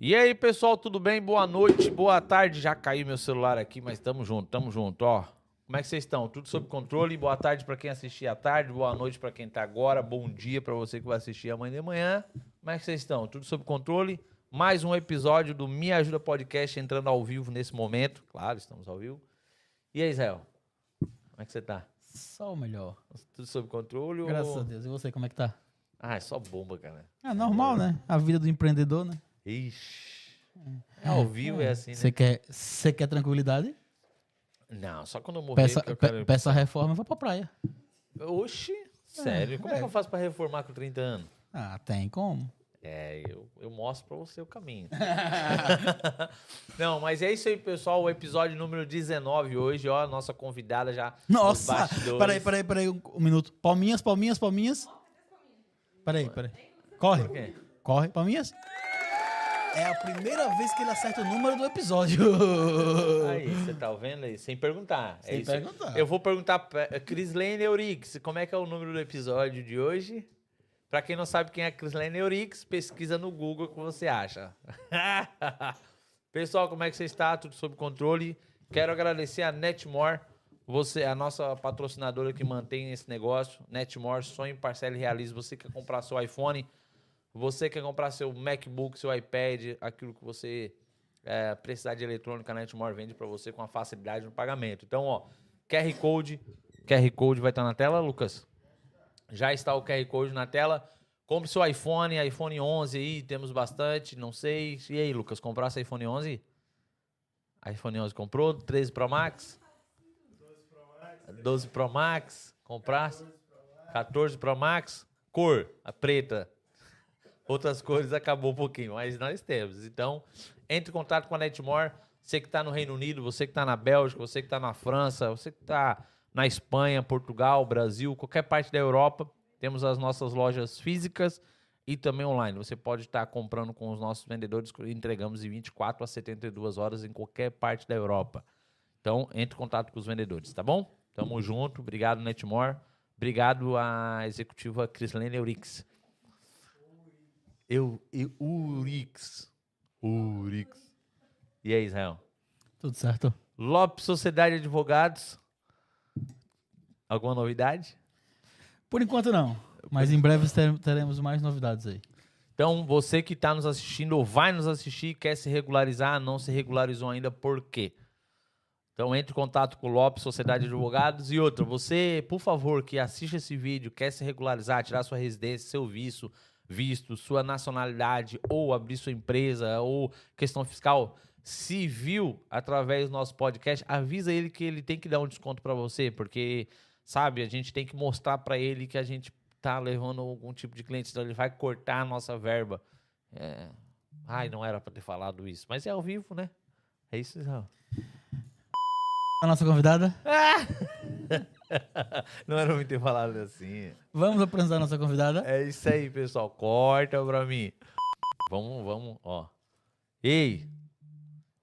E aí, pessoal, tudo bem? Boa noite, boa tarde. Já caiu meu celular aqui, mas tamo junto, tamo junto, ó. Como é que vocês estão? Tudo sob controle? Boa tarde para quem assistiu à tarde, boa noite para quem tá agora, bom dia para você que vai assistir amanhã de manhã. Como é que vocês estão? Tudo sob controle? Mais um episódio do Me Ajuda Podcast entrando ao vivo nesse momento. Claro, estamos ao vivo. E aí, Israel? Como é que você tá? Só o melhor. Tudo sob controle? Graças ou... a Deus. E você, como é que tá? Ah, é só bomba, cara. É normal, né? A vida do empreendedor, né? Ixi. É ao vivo, é assim, né? Você quer, você quer tranquilidade? Não, só quando eu morrer Peça, que eu pe- quero... peça a reforma e vá pra praia. Oxi, sério? Como é que eu faço pra reformar com 30 anos? Ah, tem como. É, eu, eu mostro pra você o caminho. Não, mas é isso aí, pessoal. O episódio número 19 hoje, ó, a nossa convidada já. nos Nossa! bastidores. Peraí, peraí, peraí, um, um minuto. Palminhas, palminhas, palminhas. Peraí, peraí. Corre. Corre, palminhas. É a primeira vez que ele acerta o número do episódio. Aí, você tá vendo aí? Sem perguntar. É Sem aí. perguntar. Eu vou perguntar pra Crislane Eurix, como é que é o número do episódio de hoje? Pra quem não sabe quem é Crislane Eurix, pesquisa no Google o que você acha. Pessoal, como é que você está? Tudo sob controle? Quero agradecer a Netmore, você, a nossa patrocinadora que mantém esse negócio. Netmore, sonho, parcela e realize. Você quer comprar seu iPhone, você quer comprar seu MacBook, seu iPad, aquilo que você é, precisar de eletrônica, a Netmore vende para você com a facilidade no pagamento. Então, ó, QR Code, QR Code vai estar na tela, Lucas? Já está o QR Code na tela. Compre seu iPhone, iPhone 11 aí, temos bastante, não sei. E aí, Lucas, comprasse iPhone 11? iPhone 11 comprou? 13 Pro Max? 12 Pro Max, comprasse? 14 Pro Max? Cor, a preta. Outras cores acabou um pouquinho, mas nós temos. Então, entre em contato com a Netmore. Você que está no Reino Unido, você que está na Bélgica, você que está na França, você que está na Espanha, Portugal, Brasil, qualquer parte da Europa, temos as nossas lojas físicas e também online. Você pode estar comprando com os nossos vendedores, entregamos em 24 a 72 horas em qualquer parte da Europa. Então, entre em contato com os vendedores, tá bom? Tamo junto. Obrigado, Netmore. Obrigado à executiva Crislene Eurix. Eu, eu, Urix. Urix. E aí, Israel? Tudo certo? Lopes Sociedade de Advogados. Alguma novidade? Por enquanto não. Mas em breve ter- teremos mais novidades aí. Então, você que está nos assistindo ou vai nos assistir, quer se regularizar, não se regularizou ainda, por quê? Então, entre em contato com o Lopes, Sociedade de Advogados. E outra, você, por favor, que assiste esse vídeo, quer se regularizar, tirar sua residência, seu visto, visto, sua nacionalidade, ou abrir sua empresa, ou questão fiscal, se viu através do nosso podcast, avisa ele que ele tem que dar um desconto para você, porque, sabe, a gente tem que mostrar para ele que a gente tá levando algum tipo de cliente, então ele vai cortar a nossa verba. É... Ai, não era para ter falado isso, mas é ao vivo, né? É isso, Israel. A nossa convidada? não era ter falado assim. Vamos apresentar nossa convidada? É isso aí, pessoal. Corta pra mim. Vamos, vamos, ó. Ei,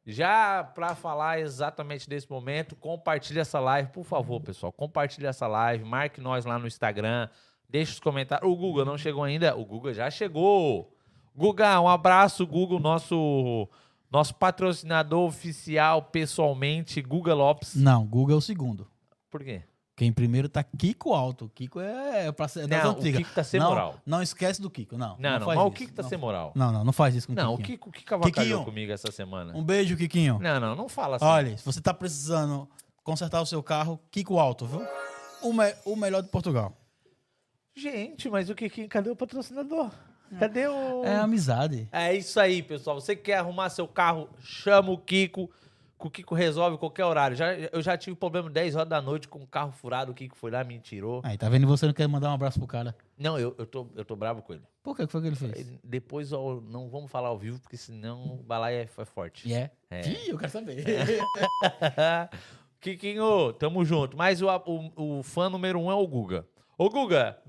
já pra falar exatamente desse momento, compartilha essa live, por favor, pessoal. Compartilha essa live, marque nós lá no Instagram, deixa os comentários. O Guga não chegou ainda? O Guga já chegou. Guga, um abraço, Guga, nosso nosso patrocinador oficial pessoalmente, Guga Lopes. Não, Google é o segundo. Por quê? Quem primeiro tá Kiko Alto. Kiko é, pra ser é das Não, o antigas. Kiko tá sem não, moral. Não esquece do Kiko, não. Não, não, faz mas o isso. Kiko tá não, sem moral. Não, não, não faz isso com o Não, o. Kiko, o Kiko avacalhou Kikinho. comigo essa semana. Um beijo, Kikinho. Não, não, não fala assim. Olha, se você tá precisando consertar o seu carro, Kiko Alto, viu? O, me- o melhor de Portugal. Gente, mas o Kikinho, cadê o patrocinador? Cadê o. É amizade. É isso aí, pessoal. Você que quer arrumar seu carro, chama o Kiko. O Kiko resolve qualquer horário. Já, eu já tive problema 10 horas da noite com o carro furado. O Kiko foi lá, me tirou. Aí, tá vendo? Você não quer mandar um abraço pro cara. Não, eu, eu, tô, eu tô bravo com ele. Por que que foi que ele fez? Depois ó, não vamos falar ao vivo, porque senão o balaio é, é forte. E é? É. Ih, eu quero saber. Kikinho, tamo junto. Mas o, o, o fã número um é o Guga. Ô, Guga,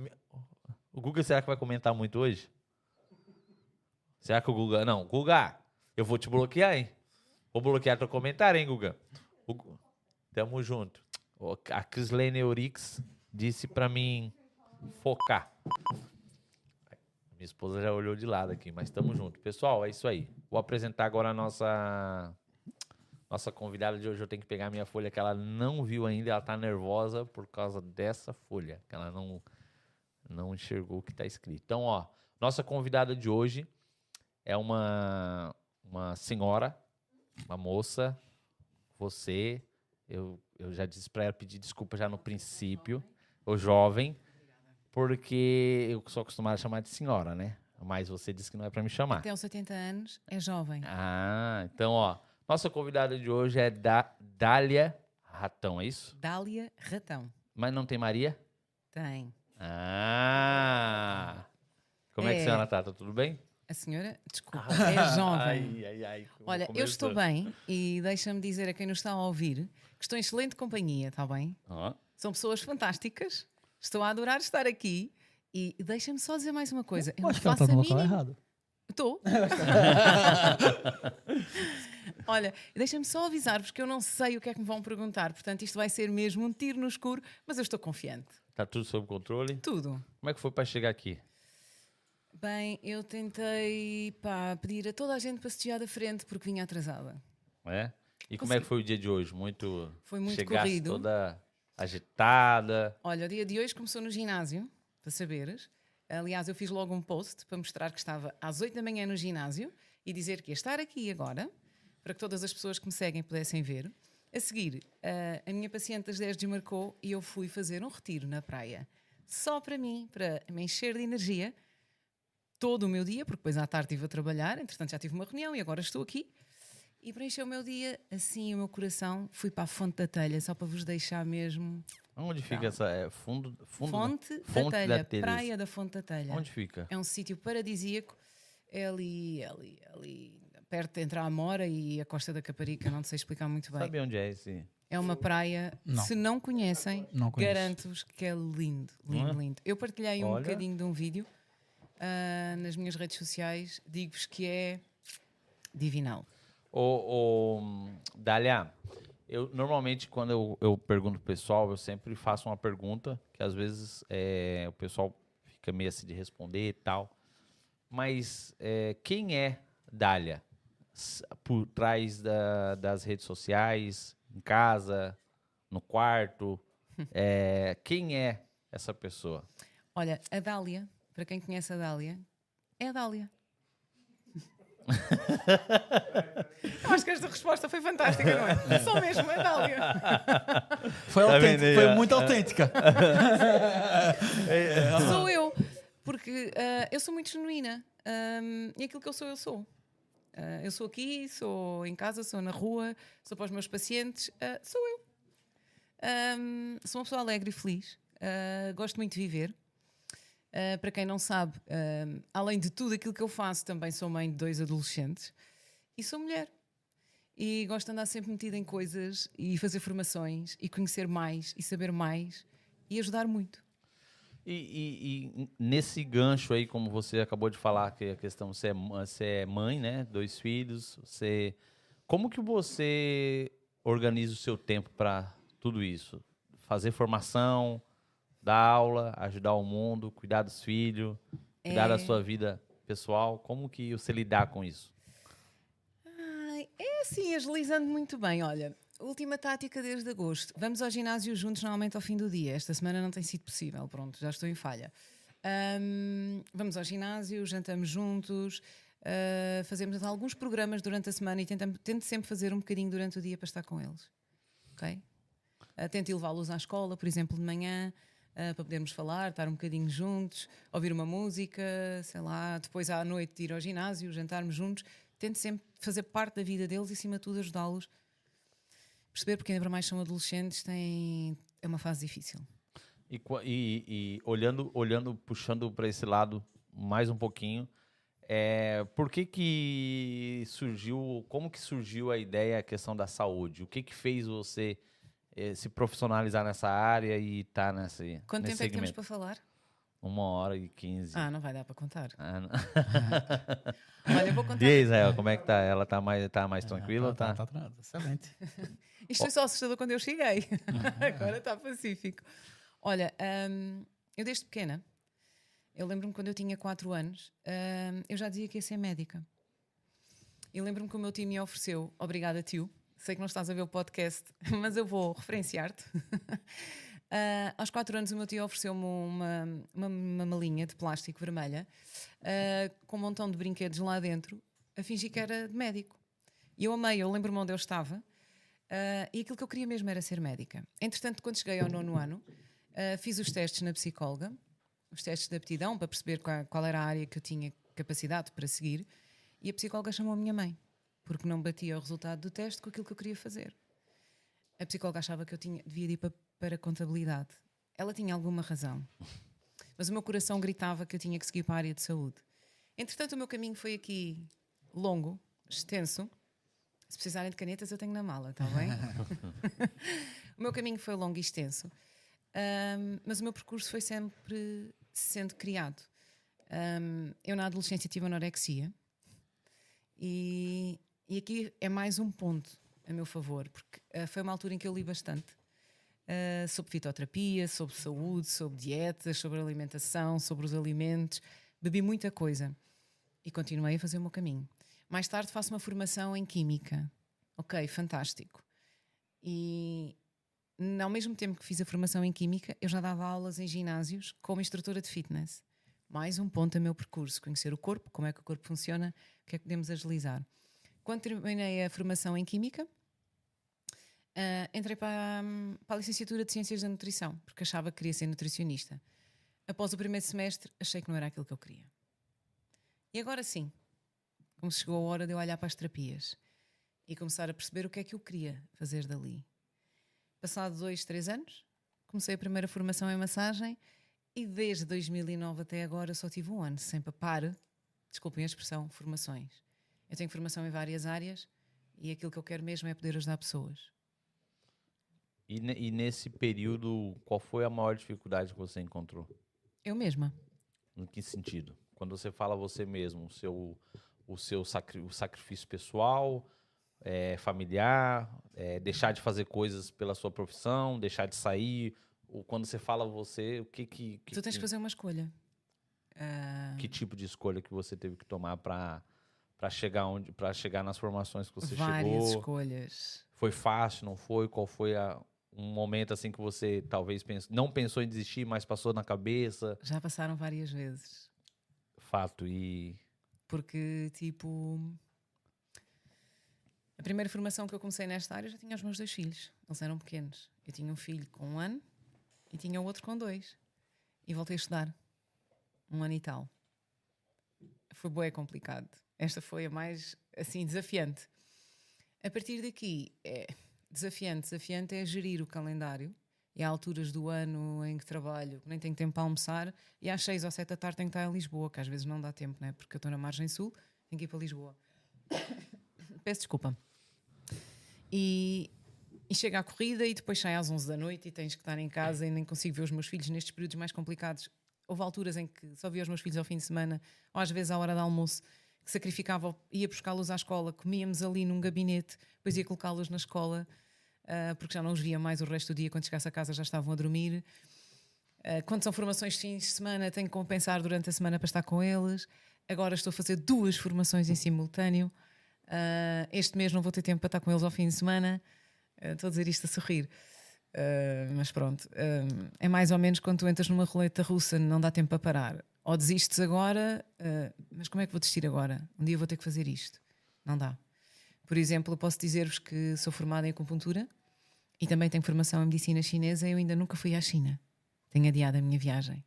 o Guga será que vai comentar muito hoje? Será que o Guga... Não, Guga, eu vou te bloquear, hein? Vou bloquear teu comentário, hein, Guga? O Tamo junto. A Crislane Eurix disse pra mim focar. Minha esposa já olhou de lado aqui, mas estamos juntos. Pessoal, é isso aí. Vou apresentar agora a nossa nossa convidada de hoje. Eu tenho que pegar minha folha que ela não viu ainda. Ela tá nervosa por causa dessa folha, que ela não não enxergou o que está escrito. Então, ó, nossa convidada de hoje é uma uma senhora, uma moça, você, eu, eu já disse para ela pedir desculpa já no princípio, o jovem, porque eu sou acostumado a chamar de senhora, né? Mas você disse que não é para me chamar. Aos 80 anos é jovem. Ah, então, ó, nossa convidada de hoje é da Dália Ratão, é isso? Dália Ratão. Mas não tem Maria? Tem. Ah! Como é, que a É. senhora tá? Tá tudo bem? A senhora, desculpa, é jovem. Ai, ai, ai. Olha, eu estou bem e deixa-me dizer a quem nos está a ouvir que estou em excelente companhia, está bem? Ó, São pessoas fantásticas. Estou a adorar estar aqui e deixa-me só dizer mais uma coisa. Eu Eu não acho que ela está no local errado. Estou. Olha, deixa-me só avisar-vos que eu não sei o que é que me vão perguntar, portanto isto vai ser mesmo um tiro no escuro, mas eu estou confiante. tá tudo sob controle? Tudo. Como é que foi para chegar aqui? Bem, eu tentei pá, pedir a toda a gente para se desviar da frente porque vinha atrasada. É? E como é que foi o dia de hoje? Muito. Foi muito chegasse corrido. toda agitada. Olha, o dia de hoje começou no ginásio, para saberes. Aliás, eu fiz logo um post para mostrar que estava às 8 da manhã no ginásio e dizer que ia estar aqui agora, para que todas as pessoas que me seguem pudessem ver. A seguir, eh, a minha paciente das 10 desmarcou e eu fui fazer um retiro na praia. Só para mim, para me encher de energia, todo o meu dia, porque depois à tarde estive a trabalhar, entretanto já tive uma reunião e agora estou aqui. E para encher o meu dia, assim, o meu coração, fui para a Fonte da Telha, só para vos deixar mesmo Onde fica essa. É, fundo, fundo Fonte, Fonte da da Telha, Telha. Praia da Fonte da Telha. Onde fica? É um sítio paradisíaco. É ali, ali, ali, perto entre a Amora e a Costa da Caparica, não sei explicar muito bem. Sabe onde é esse? É uma praia, Não. se não conhecem, garanto-vos que é lindo, lindo, é? lindo. Eu partilhei um Olha. bocadinho de um vídeo ah, nas minhas redes sociais, digo-vos que é divinal. Ô, ô, Dália, eu normalmente quando eu, eu pergunto pro pessoal, eu sempre faço uma pergunta que às vezes é, o pessoal fica meio assim de responder e tal. Mas é, quem é Dália? Por trás da- das redes sociais, em casa, no quarto? É, quem é essa pessoa? Olha, a Dália, para quem conhece a Dália, é a Dália. Eu acho que esta resposta foi fantástica, não é? Só mesmo, é a Dália. Foi autêntica, foi muito autêntica. Sou eu, porque ah, eu sou muito genuína ahm, e aquilo que eu sou, eu sou. Ah, eu sou aqui, sou em casa, sou na rua, sou para os meus pacientes, ah, sou eu. Ahm, sou uma pessoa alegre e feliz, gosto muito de viver. Ah, para quem não sabe, ahm, além de tudo aquilo que eu faço, também sou mãe de dois adolescentes e sou mulher. E gosto de andar sempre metida em coisas e fazer formações e conhecer mais e saber mais e ajudar muito. E, e- e nesse gancho aí, como você acabou de falar, que a questão você é, você é mãe, né? Dois filhos. Você, como que você organiza o seu tempo para tudo isso? Fazer formação, dar aula, ajudar o mundo, cuidar dos filhos, cuidar da É. sua vida pessoal. Como que você lidar com isso? Ai, é assim, agilizando muito bem. Olha, última tática desde agosto. Vamos ao ginásio juntos, normalmente ao fim do dia. Esta semana não tem sido possível, pronto, já estou em falha. Ahm, vamos ao ginásio, jantamos juntos, ah, fazemos alguns programas durante a semana e tentamos, tento sempre fazer um bocadinho durante o dia para estar com eles. Ok? Ah, tento levá-los à escola, por exemplo, de manhã, ah, para podermos falar, estar um bocadinho juntos, ouvir uma música, sei lá, depois à noite ir ao ginásio, jantarmos juntos. Tento sempre fazer parte da vida deles e, acima de tudo, ajudá-los. Perceber, porque ainda mais são adolescentes, têm... é uma fase difícil. E, e- e olhando, olhando, puxando para esse lado mais um pouquinho, é, por que que surgiu, como que surgiu a ideia, a questão da saúde? O que que fez você eh, se profissionalizar nessa área e estar nesse, Quanto nesse tempo é que temos segmento? para falar? Uma hora e quinze. Ah, não vai dar para contar. Ah, não. Olha, eu vou contar. E aí, Israel, como é que tá? Ela tá mais, tá mais tranquila? ou Tá, Tá, tá, tá, excelente. Isto foi só assustador quando eu cheguei. Agora está pacífico. Olha, hum, eu desde pequena Eu lembro-me quando eu tinha 4 anos, ah, eu já dizia que ia ser médica. Eu lembro-me que o meu tio me ofereceu, obrigada tio, sei que não estás a ver o podcast, mas eu vou referenciar-te. Ah, aos 4 anos o meu tio ofereceu-me uma, uma, uma malinha de plástico vermelha ah, com um montão de brinquedos lá dentro, a fingir que era de médico. E eu amei, eu lembro-me onde eu estava. ah, e aquilo que eu queria mesmo era ser médica. Entretanto, quando cheguei ao nono ano, fiz os testes na psicóloga, os testes de aptidão para perceber qual, qual era a área que eu tinha capacidade para seguir. E a psicóloga chamou a minha mãe, porque não batia o resultado do teste com aquilo que eu queria fazer. A psicóloga achava que eu tinha, devia ir para, para contabilidade. Ela tinha alguma razão. Mas o meu coração gritava que eu tinha que seguir para a área de saúde. Entretanto, o meu caminho foi aqui longo, extenso. Se precisarem de canetas, eu tenho na mala, está bem? o meu caminho foi longo e extenso. Ahm, mas o meu percurso foi sempre sendo criado. Ahm, eu, na adolescência, tive anorexia. E, e aqui é mais um ponto a meu favor, porque ah, foi uma altura em que eu li bastante ah, sobre fitoterapia, sobre saúde, sobre dietas, sobre alimentação, sobre os alimentos. Bebi muita coisa e continuei a fazer o meu caminho. Mais tarde faço uma formação em Química. Ok, fantástico. E ao mesmo tempo que fiz a formação em Química, eu já dava aulas em ginásios como instrutora de fitness. Mais um ponto a meu percurso, conhecer o corpo, como é que o corpo funciona, o que é que podemos agilizar. Quando terminei a formação em Química, ah, entrei para, para a licenciatura de Ciências da Nutrição, porque achava que queria ser nutricionista. Após o primeiro semestre, achei que não era aquilo que eu queria. E agora sim, como chegou a hora de eu olhar para as terapias e começar a perceber o que é que eu queria fazer dali. Passado dois, três anos, comecei a primeira formação em massagem e desde 2009 até agora só tive um ano sem papar, desculpem a expressão, formações. Eu tenho formação em várias áreas e aquilo que eu quero mesmo é poder ajudar pessoas. E, ne- e nesse período, qual foi a maior dificuldade que você encontrou? Eu mesma. Em que sentido? Quando você fala você mesmo, o seu, o seu sacri- o sacrifício pessoal, é, familiar, é, deixar de fazer coisas pela sua profissão, deixar de sair. Ou quando você fala você, o que que, que, tu tens que fazer uma escolha. Ah, que tipo de escolha que você teve que tomar para para chegar onde para chegar nas formações que você várias chegou? escolhas. Foi fácil, não foi? Qual foi a, um momento assim que você talvez pens- não pensou em desistir, mas passou na cabeça? Já passaram várias vezes. Fato e Porque, tipo. A primeira formação que eu comecei nesta área eu já tinha os meus dois filhos. Eles eram pequenos. Eu tinha um filho com um ano e tinha outro com dois. E voltei a estudar. Um ano e tal. Foi bué complicado. Esta foi a mais, assim, desafiante. A partir daqui, é desafiante. Desafiante é gerir o calendário. E há alturas do ano em que trabalho, que nem tenho tempo para almoçar, e às seis ou sete da tarde tenho que estar em Lisboa, que às vezes não dá tempo, né? porque eu estou na margem sul, tenho que ir para Lisboa. Peço desculpa. E, e chega à corrida e depois sai às 11 da noite e tens que estar em casa e nem consigo ver os meus filhos nestes períodos mais complicados. Houve alturas em que só via os meus filhos ao fim de semana, ou às vezes à hora do almoço, sacrificava, ia buscá-los à escola, comíamos ali num gabinete, depois ia colocá-los na escola, ah, porque já não os via mais o resto do dia, quando chegasse a casa já estavam a dormir. Ah, quando são formações fins de semana, tenho que compensar durante a semana para estar com eles. Agora estou a fazer duas formações em simultâneo. Ah, este mês não vou ter tempo para estar com eles ao fim de semana. Estou a dizer isto a sorrir. Ah, mas pronto, ah, é mais ou menos quando tu entras numa roleta russa, não dá tempo para parar. Ou desistes agora, ah, mas como é que vou desistir agora? Um dia vou ter que fazer isto. Não dá. Por exemplo, eu posso dizer-vos que sou formada em acupuntura e também tenho formação em medicina chinesa. Eu ainda nunca fui à China. Tenho adiado a minha viagem.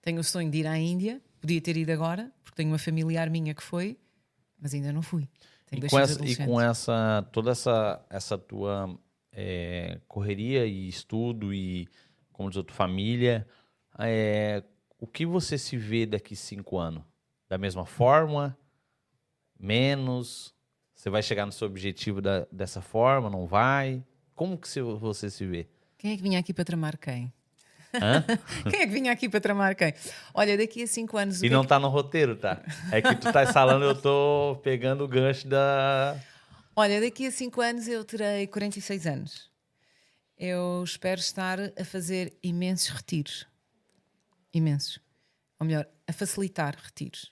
Tenho o sonho de ir à Índia, podia ter ido agora, porque tenho uma familiar minha que foi, mas ainda não fui. Tenho E dois com, essa, e com essa toda essa essa tua é, correria e estudo e como diz outro família, é, o que você se vê daqui cinco anos? Da mesma forma? Menos? Você vai chegar no seu objetivo da- dessa forma? Não vai? Como que você se vê? Quem é que vinha aqui para tramar quem? Hã? Quem é que vinha aqui para tramar quem? Olha, daqui a cinco anos. E que é não que- tá no roteiro, tá? É que tu tá falando, eu tô pegando o gancho da. Olha, daqui a 5 anos eu terei 46 anos. Eu espero estar a fazer imensos retiros. Imensos. ou melhor, a facilitar retiros.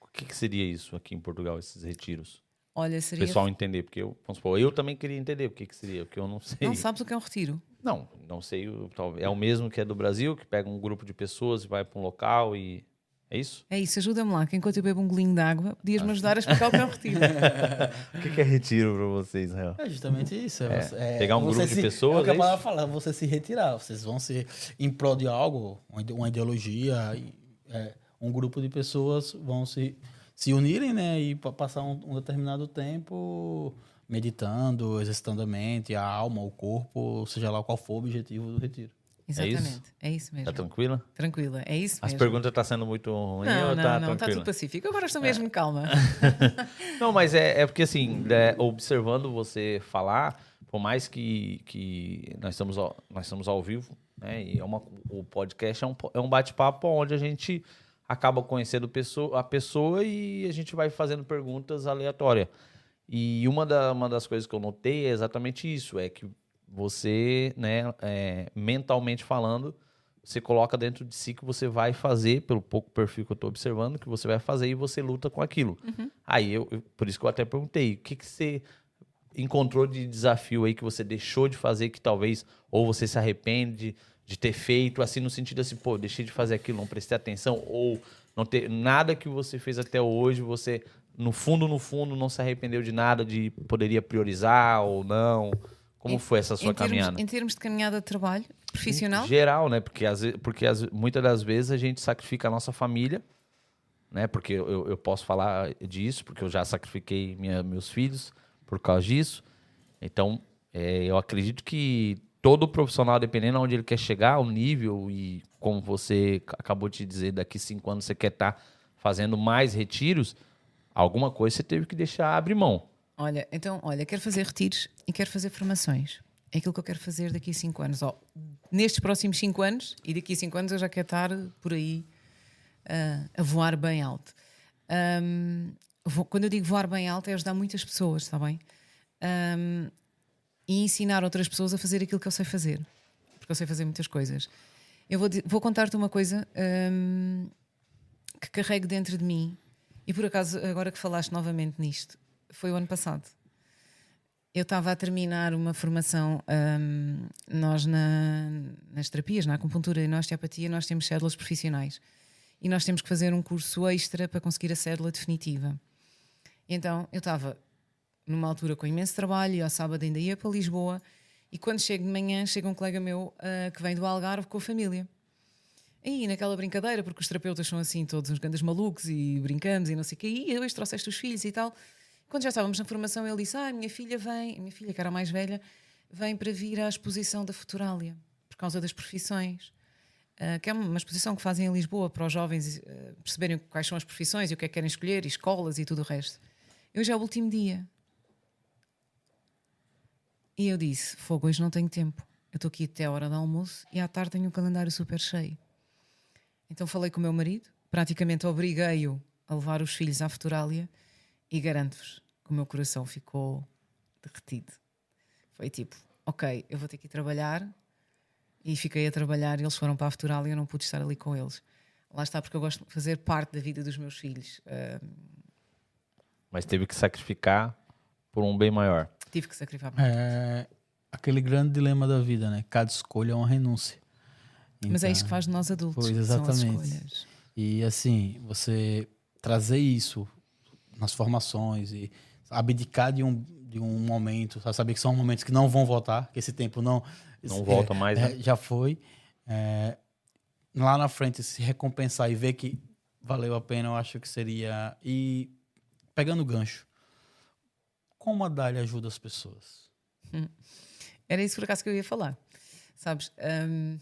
O que, que seria isso aqui em Portugal, esses retiros? Olha, O seria. pessoal entender, porque eu, vamos supor, eu também queria entender o que, que seria, porque eu não sei. Não sabes o que é um retiro? Não, não sei. o- É o mesmo que é do Brasil, que pega um grupo de pessoas e vai para um local e. É isso? É isso, ajuda-me lá, que enquanto eu bebo um golinho de água, podias-me ajudar a explicar o que é um retiro. O que, que é retiro para vocês, Israel? É justamente isso. É, É, é pegar um grupo de se- pessoas, É o que é a palavra fala, você se retirar. Vocês vão se em prol de algo, uma ide- uma ideologia, é, um grupo de pessoas vão se, se unirem, né? E pa- passar um, um determinado tempo meditando, exercitando a mente, a alma, o corpo, seja lá qual for o objetivo do retiro. Exatamente, é isso, Tá mesmo. tranquila? Tranquila, é isso As mesmo. perguntas estão sendo muito ruins Não, ou não, tá não, está tudo pacífico. Agora estou mesmo calma. Não, mas é, é porque assim, é, observando você falar, por mais que, que nós, estamos ao, nós estamos ao vivo, né? E é uma, o podcast é um, é um bate-papo onde a gente acaba conhecendo pessoa, a pessoa e a gente vai fazendo perguntas aleatórias. E uma, da, uma das coisas que eu notei é exatamente isso: é que você, né, é, mentalmente falando, você coloca dentro de si que você vai fazer, pelo pouco perfil que eu estou observando, que você vai fazer e você luta com aquilo. Aí, eu, eu- por isso que eu até perguntei, o que, que você encontrou de desafio aí que você deixou de fazer, que talvez, ou você se arrepende de ter feito, assim, no sentido assim, pô, deixei de fazer aquilo, não prestei atenção, ou não ter nada que você fez até hoje, você, no fundo, no fundo, não se arrependeu de nada, de poderia priorizar ou não. Como Em- foi essa sua em, termos, caminhada? em termos de caminhada de trabalho profissional, Geral, né? Porque, às porque às muitas das vezes a gente sacrifica a nossa família, né? Porque eu, eu- posso falar disso, porque eu já sacrifiquei minha- meus filhos por causa disso. Então, é, eu acredito que todo profissional, dependendo de onde ele quer chegar, o nível e como você acabou de dizer, daqui cinco anos você quer estar fazendo mais retiros, alguma coisa você teve que deixar abrir mão. Olha, então, olha, quero fazer retiros e quero fazer formações. É aquilo que eu quero fazer daqui a 5 anos. Nestes próximos 5 anos, e daqui a 5 anos eu já quero estar por aí ah, a voar bem alto. Ahm, vo- quando eu digo voar bem alto, é ajudar muitas pessoas, está bem? Ahm, e ensinar outras pessoas a fazer aquilo que eu sei fazer. Porque eu sei fazer muitas coisas. Eu vou, vou contar-te uma coisa ahm, que carrego dentro de mim. E por acaso, agora que falaste novamente nisto, foi o ano passado. Eu estava a terminar uma formação, ahm, nós na- nas terapias, na acupuntura e na osteopatia, nós temos células profissionais. E nós temos que fazer um curso extra para conseguir a cédula definitiva. Então, eu estava numa altura com imenso trabalho, e ao sábado ainda ia para Lisboa, e quando chego de manhã, chega um colega meu ah, que vem do Algarve com a família. E naquela brincadeira, porque os terapeutas são assim, todos uns grandes malucos e brincamos e não sei o quê, e hoje trouxeste os filhos e tal. Quando já estávamos na formação, ele disse: Ah, minha filha vem, minha filha, que era a mais velha, vem para vir à exposição da Futurália, por causa das profissões. Ah, que é uma exposição que fazem em Lisboa para os jovens ah, perceberem quais são as profissões e o que é que querem escolher, e escolas e tudo o resto. Hoje é o último dia. E eu disse: Fogo, hoje não tenho tempo. Eu estou aqui até a hora do almoço e à tarde tenho um calendário super cheio. Então falei com o meu marido, praticamente obriguei-o a levar os filhos à Futurália e garanto-vos que o meu coração ficou derretido. Foi tipo, ok, eu vou ter que ir trabalhar e fiquei a trabalhar e eles foram para a Futurália e eu não pude estar ali com eles. Lá está porque eu gosto de fazer parte da vida dos meus filhos. Ah, Mas teve que sacrificar por um bem maior. tive que sacrificar. É aquele grande dilema da vida, né? Cada escolha é uma renúncia. Mas é Então, isso que faz de nós adultos. Pois, São as exatamente. escolhas. E assim, você trazer isso nas formações e abdicar de um, de um momento, sabe? saber que são momentos que não vão voltar, que esse tempo não. Não é, volta mais, é, né? Já foi. É, lá na frente, se recompensar e ver que valeu a pena, eu acho que seria. E pegando o gancho, como a Dália ajuda as pessoas? Era isso por acaso que eu ia falar. Sabes? hum,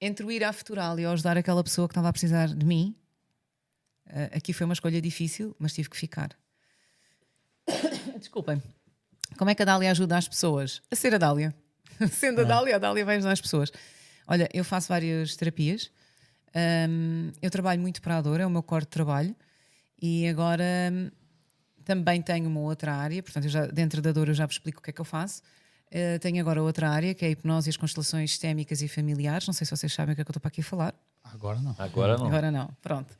entre o ir à Futural e ajudar aquela pessoa que estava a precisar de mim, ah, aqui foi uma escolha difícil, mas tive que ficar. Desculpem. Como é que a Dália ajuda as pessoas? A ser a Dália. Sendo a Dália, a Dália vai ajudar as pessoas. Olha, eu faço várias terapias. hum, eu trabalho muito para a dor, é o meu core de trabalho. E agora hum, também tenho uma outra área, portanto, eu já, dentro da dor eu já vos explico o que é que eu faço. Uh, tenho agora outra área, que é a hipnose e as constelações sistémicas e familiares. Não sei se vocês sabem o que é que eu estou para aqui a falar. Agora não. Agora não. Agora não, pronto.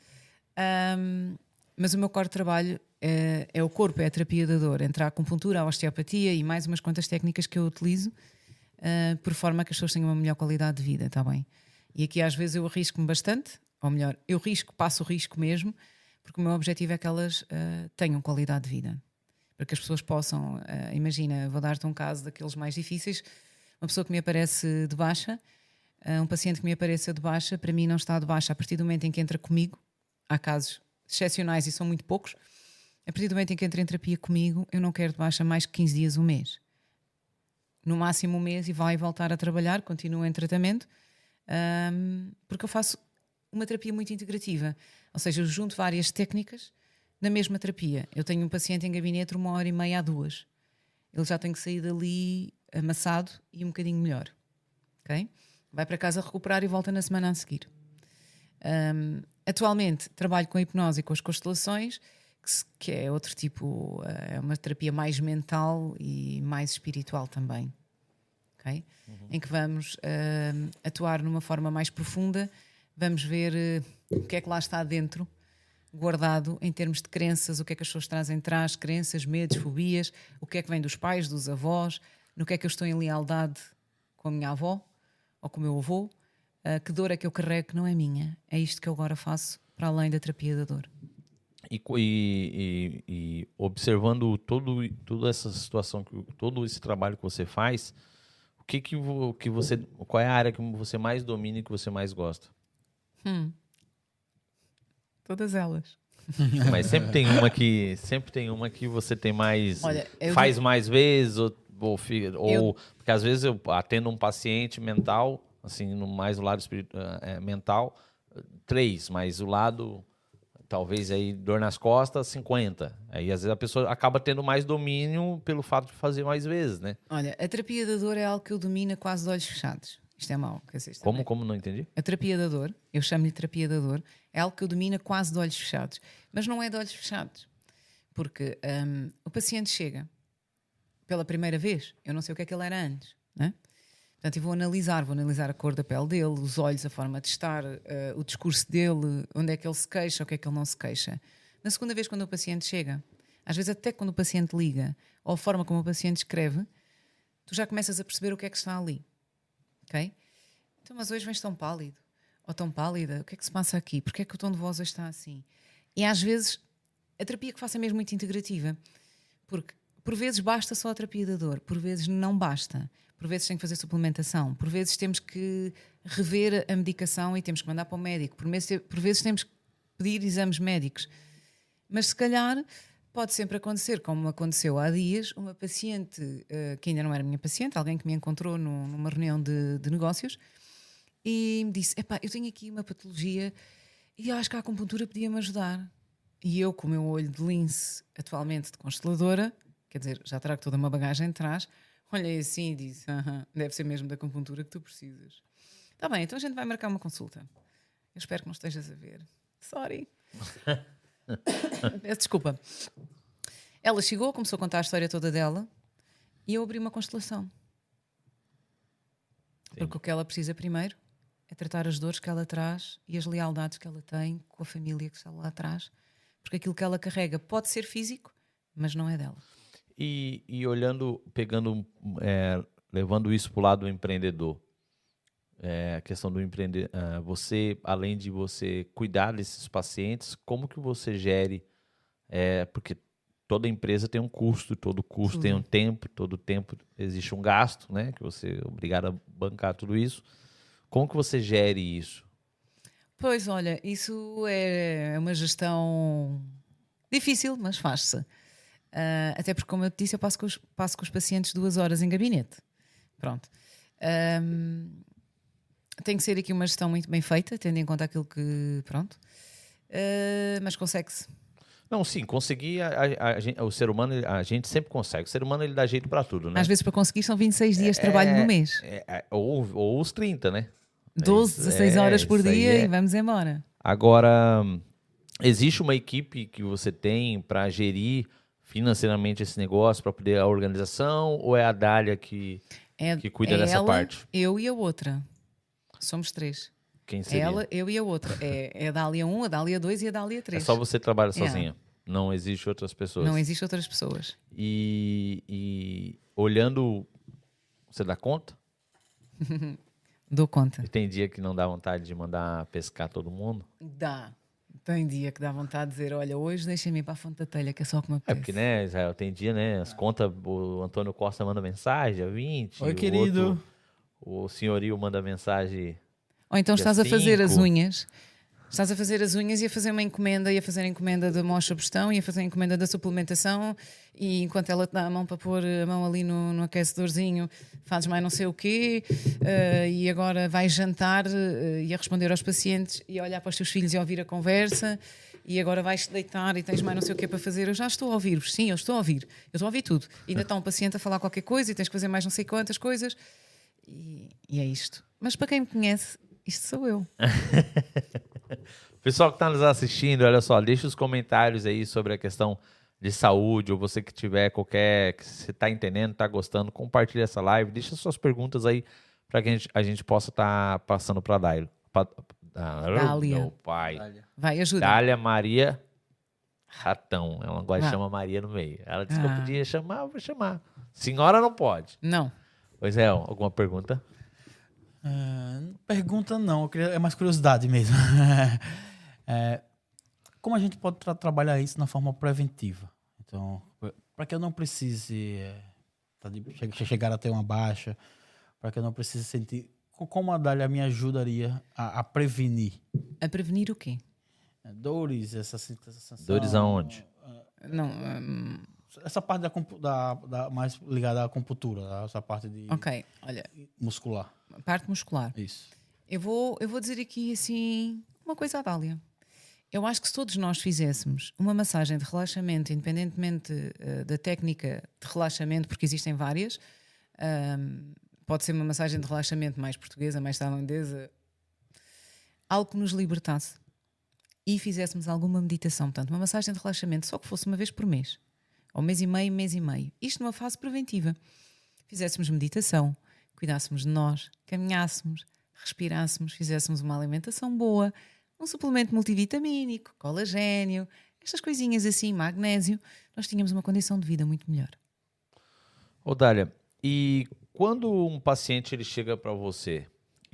Ahm, mas o meu core de trabalho é, é o corpo, é a terapia da dor, entre a acupuntura, a osteopatia e mais umas quantas técnicas que eu utilizo, ah, por forma a que as pessoas tenham uma melhor qualidade de vida, está bem? E aqui às vezes eu arrisco-me bastante, ou melhor, eu risco, passo o risco mesmo, porque o meu objetivo é que elas ah, tenham qualidade de vida. Para que as pessoas possam, ah, imagina, vou dar-te um caso daqueles mais difíceis, uma pessoa que me aparece de baixa, um paciente que me apareça de baixa, para mim não está de baixa a partir do momento em que entra comigo, há casos excepcionais e são muito poucos, a partir do momento em que entra em terapia comigo, eu não quero de baixa mais que 15 dias, um mês. No máximo um mês e vai voltar a trabalhar, continua em tratamento, ahm, porque eu faço uma terapia muito integrativa. Ou seja, eu junto várias técnicas na mesma terapia. Eu tenho um paciente em gabinete uma hora e meia a duas. Ele já tem que sair dali amassado e um bocadinho melhor. ok? Vai para casa recuperar e volta na semana a seguir. Um, atualmente trabalho com a hipnose e com as constelações, que, é outro tipo, uh, é uma terapia mais mental e mais espiritual também. ok? Em que vamos um, atuar numa forma mais profunda, vamos ver uh, o que é que lá está dentro, guardado em termos de crenças, o que é que as pessoas trazem atrás, crenças, medos, fobias, o que é que vem dos pais, dos avós, no que é que eu estou em lealdade com a minha avó ou com o meu avô, ah, que dor é que eu carrego que não é minha. É isto que eu agora faço para além da terapia da dor. E, e- e- observando todo, toda essa situação, todo esse trabalho que você faz, o que que, que você, qual é a área que você mais domina e que você mais gosta? Todas elas. Mas sempre tem uma que sempre tem uma que você tem mais Olha, faz mais vezes ou, ou, ou- Eu- porque às vezes eu atendo um paciente mental assim no mais o lado espiritu- eh, mental três, mas o lado talvez aí dor nas costas 50. Aí às vezes a pessoa acaba tendo mais domínio pelo fato de fazer mais vezes, né? Olha, a terapia da dor é algo que eu domino quase de olhos fechados. Isto é mau. Dizer, isto Como como não entendi? A terapia da dor, eu chamo-lhe terapia da dor, é algo que eu domino quase de olhos fechados. Mas não é de olhos fechados. Porque hum, o paciente chega pela primeira vez, eu não sei o que é que ele era antes. Né? Portanto, eu vou analisar, vou analisar a cor da pele dele, os olhos, a forma de estar, eh, o discurso dele, onde é que ele se queixa, o que é que ele não se queixa. Na segunda vez, quando o paciente chega, às vezes até quando o paciente liga, ou a forma como o paciente escreve, tu já começas a perceber o que é que está ali. Ok? Então, mas hoje vens tão pálido ou tão pálida, o que é que se passa aqui? Porquê é que o tom de voz hoje está assim? E às vezes a terapia que faço é mesmo muito integrativa, porque por vezes basta só a terapia da dor, por vezes não basta, por vezes tem que fazer suplementação, por vezes temos que rever a medicação e temos que mandar para o médico, por vezes, por vezes temos que pedir exames médicos. Mas se calhar pode sempre acontecer, como aconteceu há dias, uma paciente eh, que ainda não era minha paciente, alguém que me encontrou num- numa reunião de, de negócios e me disse: Epá, eu tenho aqui uma patologia e acho que a acupuntura podia-me ajudar. E eu, com o meu olho de lince, atualmente de consteladora, quer dizer, já trago toda uma bagagem de trás, olhei assim e disse: "Aham, deve ser mesmo da acupuntura que tu precisas. Está bem, então a gente vai marcar uma consulta. Eu espero que não estejas a ver. Sorry. Peço desculpa. Ela chegou, começou a contar a história toda dela e eu abri uma constelação. Porque o que ela precisa primeiro é tratar as dores que ela traz e as lealdades que ela tem com a família que está lá atrás. Porque aquilo que ela carrega pode ser físico, mas não é dela. E, e olhando, pegando, é, levando isso para o lado do empreendedor, é, a questão do empreender, ah, você, além de você cuidar desses pacientes, como que você gere, é, porque toda empresa tem um custo, todo custo tem um tempo, todo tempo existe um gasto, né, que você é obrigado a bancar tudo isso. Como que você gere isso? Pois, olha, isso é uma gestão difícil, mas faz-se. Ah, até porque, como eu te disse, eu passo com, os, passo com os pacientes duas horas em gabinete. Pronto. Ahm, tem que ser aqui uma gestão muito bem feita, tendo em conta aquilo que. Pronto. Ah, mas consegue-se. Não, sim, conseguir, a, a- a o ser humano, a gente sempre consegue. O ser humano, ele dá jeito para tudo, né? Às vezes, para conseguir, são 26 dias de trabalho no mês. É, é, ou, ou os 30, né? 12, Isso 16 é, horas por dia é. e vamos embora. Agora, existe uma equipe que você tem para gerir financeiramente esse negócio, para poder a organização, ou é a Dália que. É, Que cuida é dessa ela, parte. Eu e a outra. Somos três. Quem seria? Ela, eu e a outra. É, é a Dália 1, a Dália 2 e a Dália é 3. só você trabalha Yeah. sozinha. Não existe outras pessoas. Não existem outras pessoas. E, e olhando, você dá conta? Dou conta. E tem dia que não dá vontade de mandar pescar todo mundo? Dá. Tem dia que dá vontade de dizer: olha, hoje deixa-me ir para a Fonte da Telha, que é só o que me É apetece. porque, né, Israel, tem dia, né? As contas, o Antônio Costa manda mensagem, dia 20. Oi, o querido. outro- o senhorio manda mensagem. Ou então estás a fazer as cinco. unhas. Estás a fazer as unhas e a fazer uma encomenda, e a fazer a encomenda da mocha bustão, e a fazer a encomenda da suplementação, e enquanto ela te dá a mão para pôr a mão ali no, no aquecedorzinho, fazes mais não sei o quê, eh, e agora vais jantar eh, e a responder aos pacientes, e a olhar para os teus filhos e ouvir a conversa, e agora vais-te deitar e tens mais não sei o quê para fazer. Eu já estou a ouvir-vos, sim, eu estou a ouvir, eu estou a ouvir tudo. E ainda está um paciente a falar qualquer coisa, e tens que fazer mais não sei quantas coisas, e, e é isto. Mas para quem me conhece, isto sou eu. Pessoal que está nos assistindo, olha só, deixa os comentários aí sobre a questão de saúde, ou você que tiver qualquer, que você está entendendo, está gostando, compartilha essa live, deixa suas perguntas aí para que a gente, a gente possa estar passando para a Dália. Pra- da- Dália. Meu pai. Vai, ajuda. Dália Maria Ratão. Ela gosta de Ah. chamar Maria no meio. Ela disse que eu Ah. podia chamar, eu vou chamar. Senhora não pode. Não. Pois é, alguma pergunta? Ah, pergunta não, queria- é mais curiosidade mesmo. É, como a gente pode tra- trabalhar isso na forma preventiva? Então, para que eu não precise é, tá de- che- chegar a ter uma baixa, para que eu não precise sentir. co- Como a Dália me ajudaria a, a prevenir A prevenir o quê? é, dores, essa sensação. Dores aonde? Não. hum, Essa parte da, da- da- mais ligada à acupuntura, tá? essa parte de olha, muscular. parte muscular. Isso. Eu vou, eu vou dizer aqui assim uma coisa à Dália. Eu acho que se todos nós fizéssemos uma massagem de relaxamento, independentemente eh, da técnica de relaxamento, porque existem várias, ahm, pode ser uma massagem de relaxamento mais portuguesa, mais tailandesa, algo que nos libertasse e fizéssemos alguma meditação, portanto, uma massagem de relaxamento, só que fosse uma vez por mês, ou mês e meio, mês e meio, isto numa fase preventiva. Fizéssemos meditação, cuidássemos de nós, caminhássemos, respirássemos, fizéssemos uma alimentação boa, um suplemento multivitamínico, colagênio, estas coisinhas assim, magnésio, nós tínhamos uma condição de vida muito melhor. Ô, Dália, e quando um paciente ele chega para você,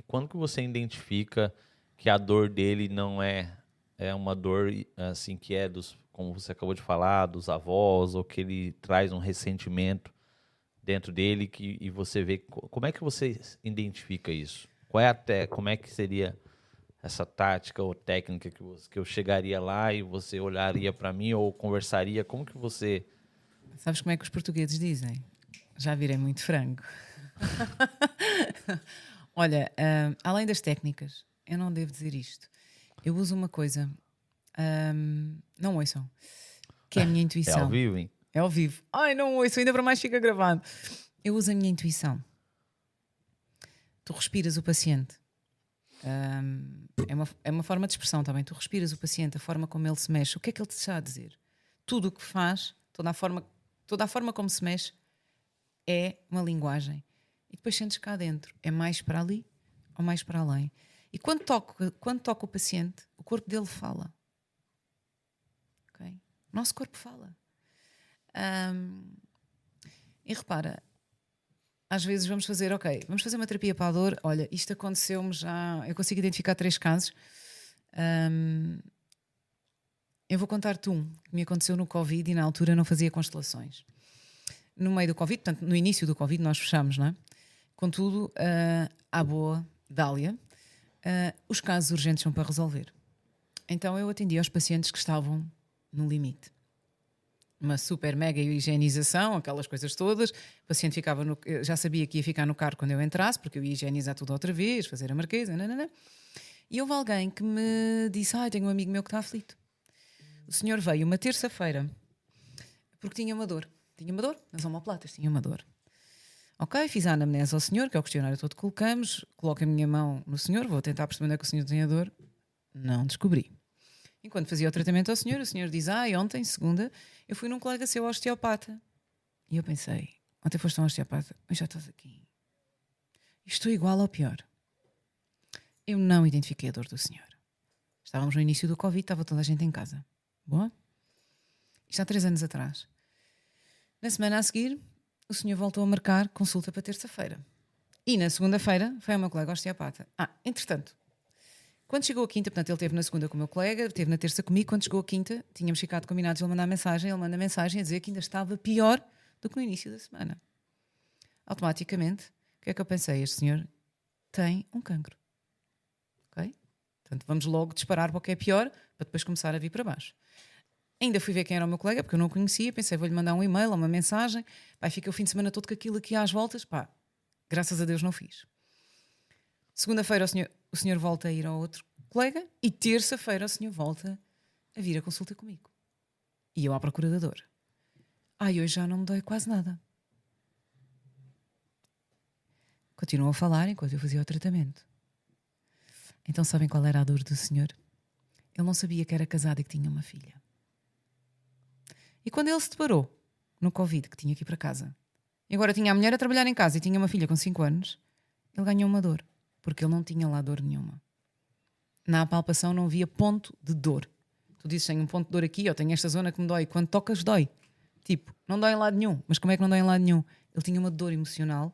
quando que você identifica que a dor dele não é é uma dor assim que é dos, como você acabou de falar, dos avós ou que ele traz um ressentimento dentro dele que e você vê co- como é que você identifica isso? Qual é até como é que seria essa tática ou técnica que, você, que eu chegaria lá e você olharia para mim ou conversaria? Como que você Sabes como é que os portugueses dizem? Já virei muito frango. Olha, ah, além das técnicas, eu não devo dizer isto. Eu uso uma coisa, ahm, não ouçam, que é a minha é intuição. ao vivo, hein? É ao vivo. Ai, não ouço, ainda para mais fica gravado. Eu uso a minha intuição. Tu respiras o paciente. Ahm, é, uma, é uma forma de expressão também. Tu respiras o paciente, a forma como ele se mexe. O que é que ele te está a dizer? Tudo o que faz, toda a forma, toda a forma como se mexe, é uma linguagem. E depois sentes cá dentro. É mais para ali ou mais para além? E quando toco, quando toco o paciente, o corpo dele fala. Nosso corpo fala. Ahm, e repara, às vezes vamos fazer, ok, vamos fazer uma terapia para a dor. Olha, isto aconteceu-me já. Eu consigo identificar três casos. Ahm, eu vou contar-te um que me aconteceu no Covid e na altura não fazia constelações. No meio do Covid, portanto, no início do Covid, nós fechamos, não é? Contudo, ah, à boa, Dália, ah, os casos urgentes são para resolver. Então eu atendi aos pacientes que estavam no limite uma super mega higienização, aquelas coisas todas. O paciente ficava no, eu já sabia que ia ficar no carro quando eu entrasse, porque eu ia higienizar tudo outra vez, fazer a marquesa, nanana. E houve alguém que me disse: Ah, tenho um amigo meu que está aflito. O senhor veio uma terça-feira porque tinha uma dor. Tinha uma dor nas omoplatas, tinha uma dor. Ok, fiz a anamnese ao senhor, que é o questionário todo que colocamos, coloco a minha mão no senhor, vou tentar perceber onde é que o senhor tem dor. Não descobri. Enquanto fazia o tratamento ao senhor, o senhor diz: Ah, ontem, segunda, eu fui num colega seu osteopata. E eu pensei: Ontem foste um osteopata, mas já estás aqui. Estou igual ao pior. Eu não identifiquei a dor do senhor. Estávamos no início do Covid, estava toda a gente em casa. Boa? Isto há três anos atrás. Na semana a seguir, o senhor voltou a marcar consulta para terça-feira. E na segunda-feira foi ao meu colega osteopata. Ah, entretanto, quando chegou a quinta, portanto, ele esteve na segunda com o meu colega, esteve na terça comigo. Quando chegou a quinta, tínhamos ficado combinados ele mandar mensagem. Ele manda mensagem a dizer que ainda estava pior do que no início da semana. Automaticamente, o que é que eu pensei? Este senhor tem um cancro. Ok? Portanto, vamos logo disparar para o que é pior, para depois começar a vir para baixo. Ainda fui ver quem era o meu colega, porque eu não o conhecia. Pensei, vou-lhe mandar um e-mail uma mensagem. Pai, fica o fim de semana todo com aquilo aqui às voltas. Pá, graças a Deus não fiz. Segunda-feira o senhor, o senhor volta a ir ao outro colega e terça-feira o senhor volta a vir a consulta comigo. E eu à procura da dor. Ai, hoje já não me dói quase nada. Continuou a falar enquanto eu fazia o tratamento. Então sabem qual era a dor do senhor? Ele não sabia que era casado e que tinha uma filha. E quando ele se deparou no Covid, que tinha aqui para casa, e agora tinha a mulher a trabalhar em casa e tinha uma filha com 5 anos, ele ganhou uma dor, porque ele não tinha lá dor nenhuma. Na palpação não havia ponto de dor. Tu dizes, tenho um ponto de dor aqui, ou tenho esta zona que me dói. Quando tocas, dói. Tipo, não dói em lado nenhum. Mas como é que não dói em lado nenhum? Ele tinha uma dor emocional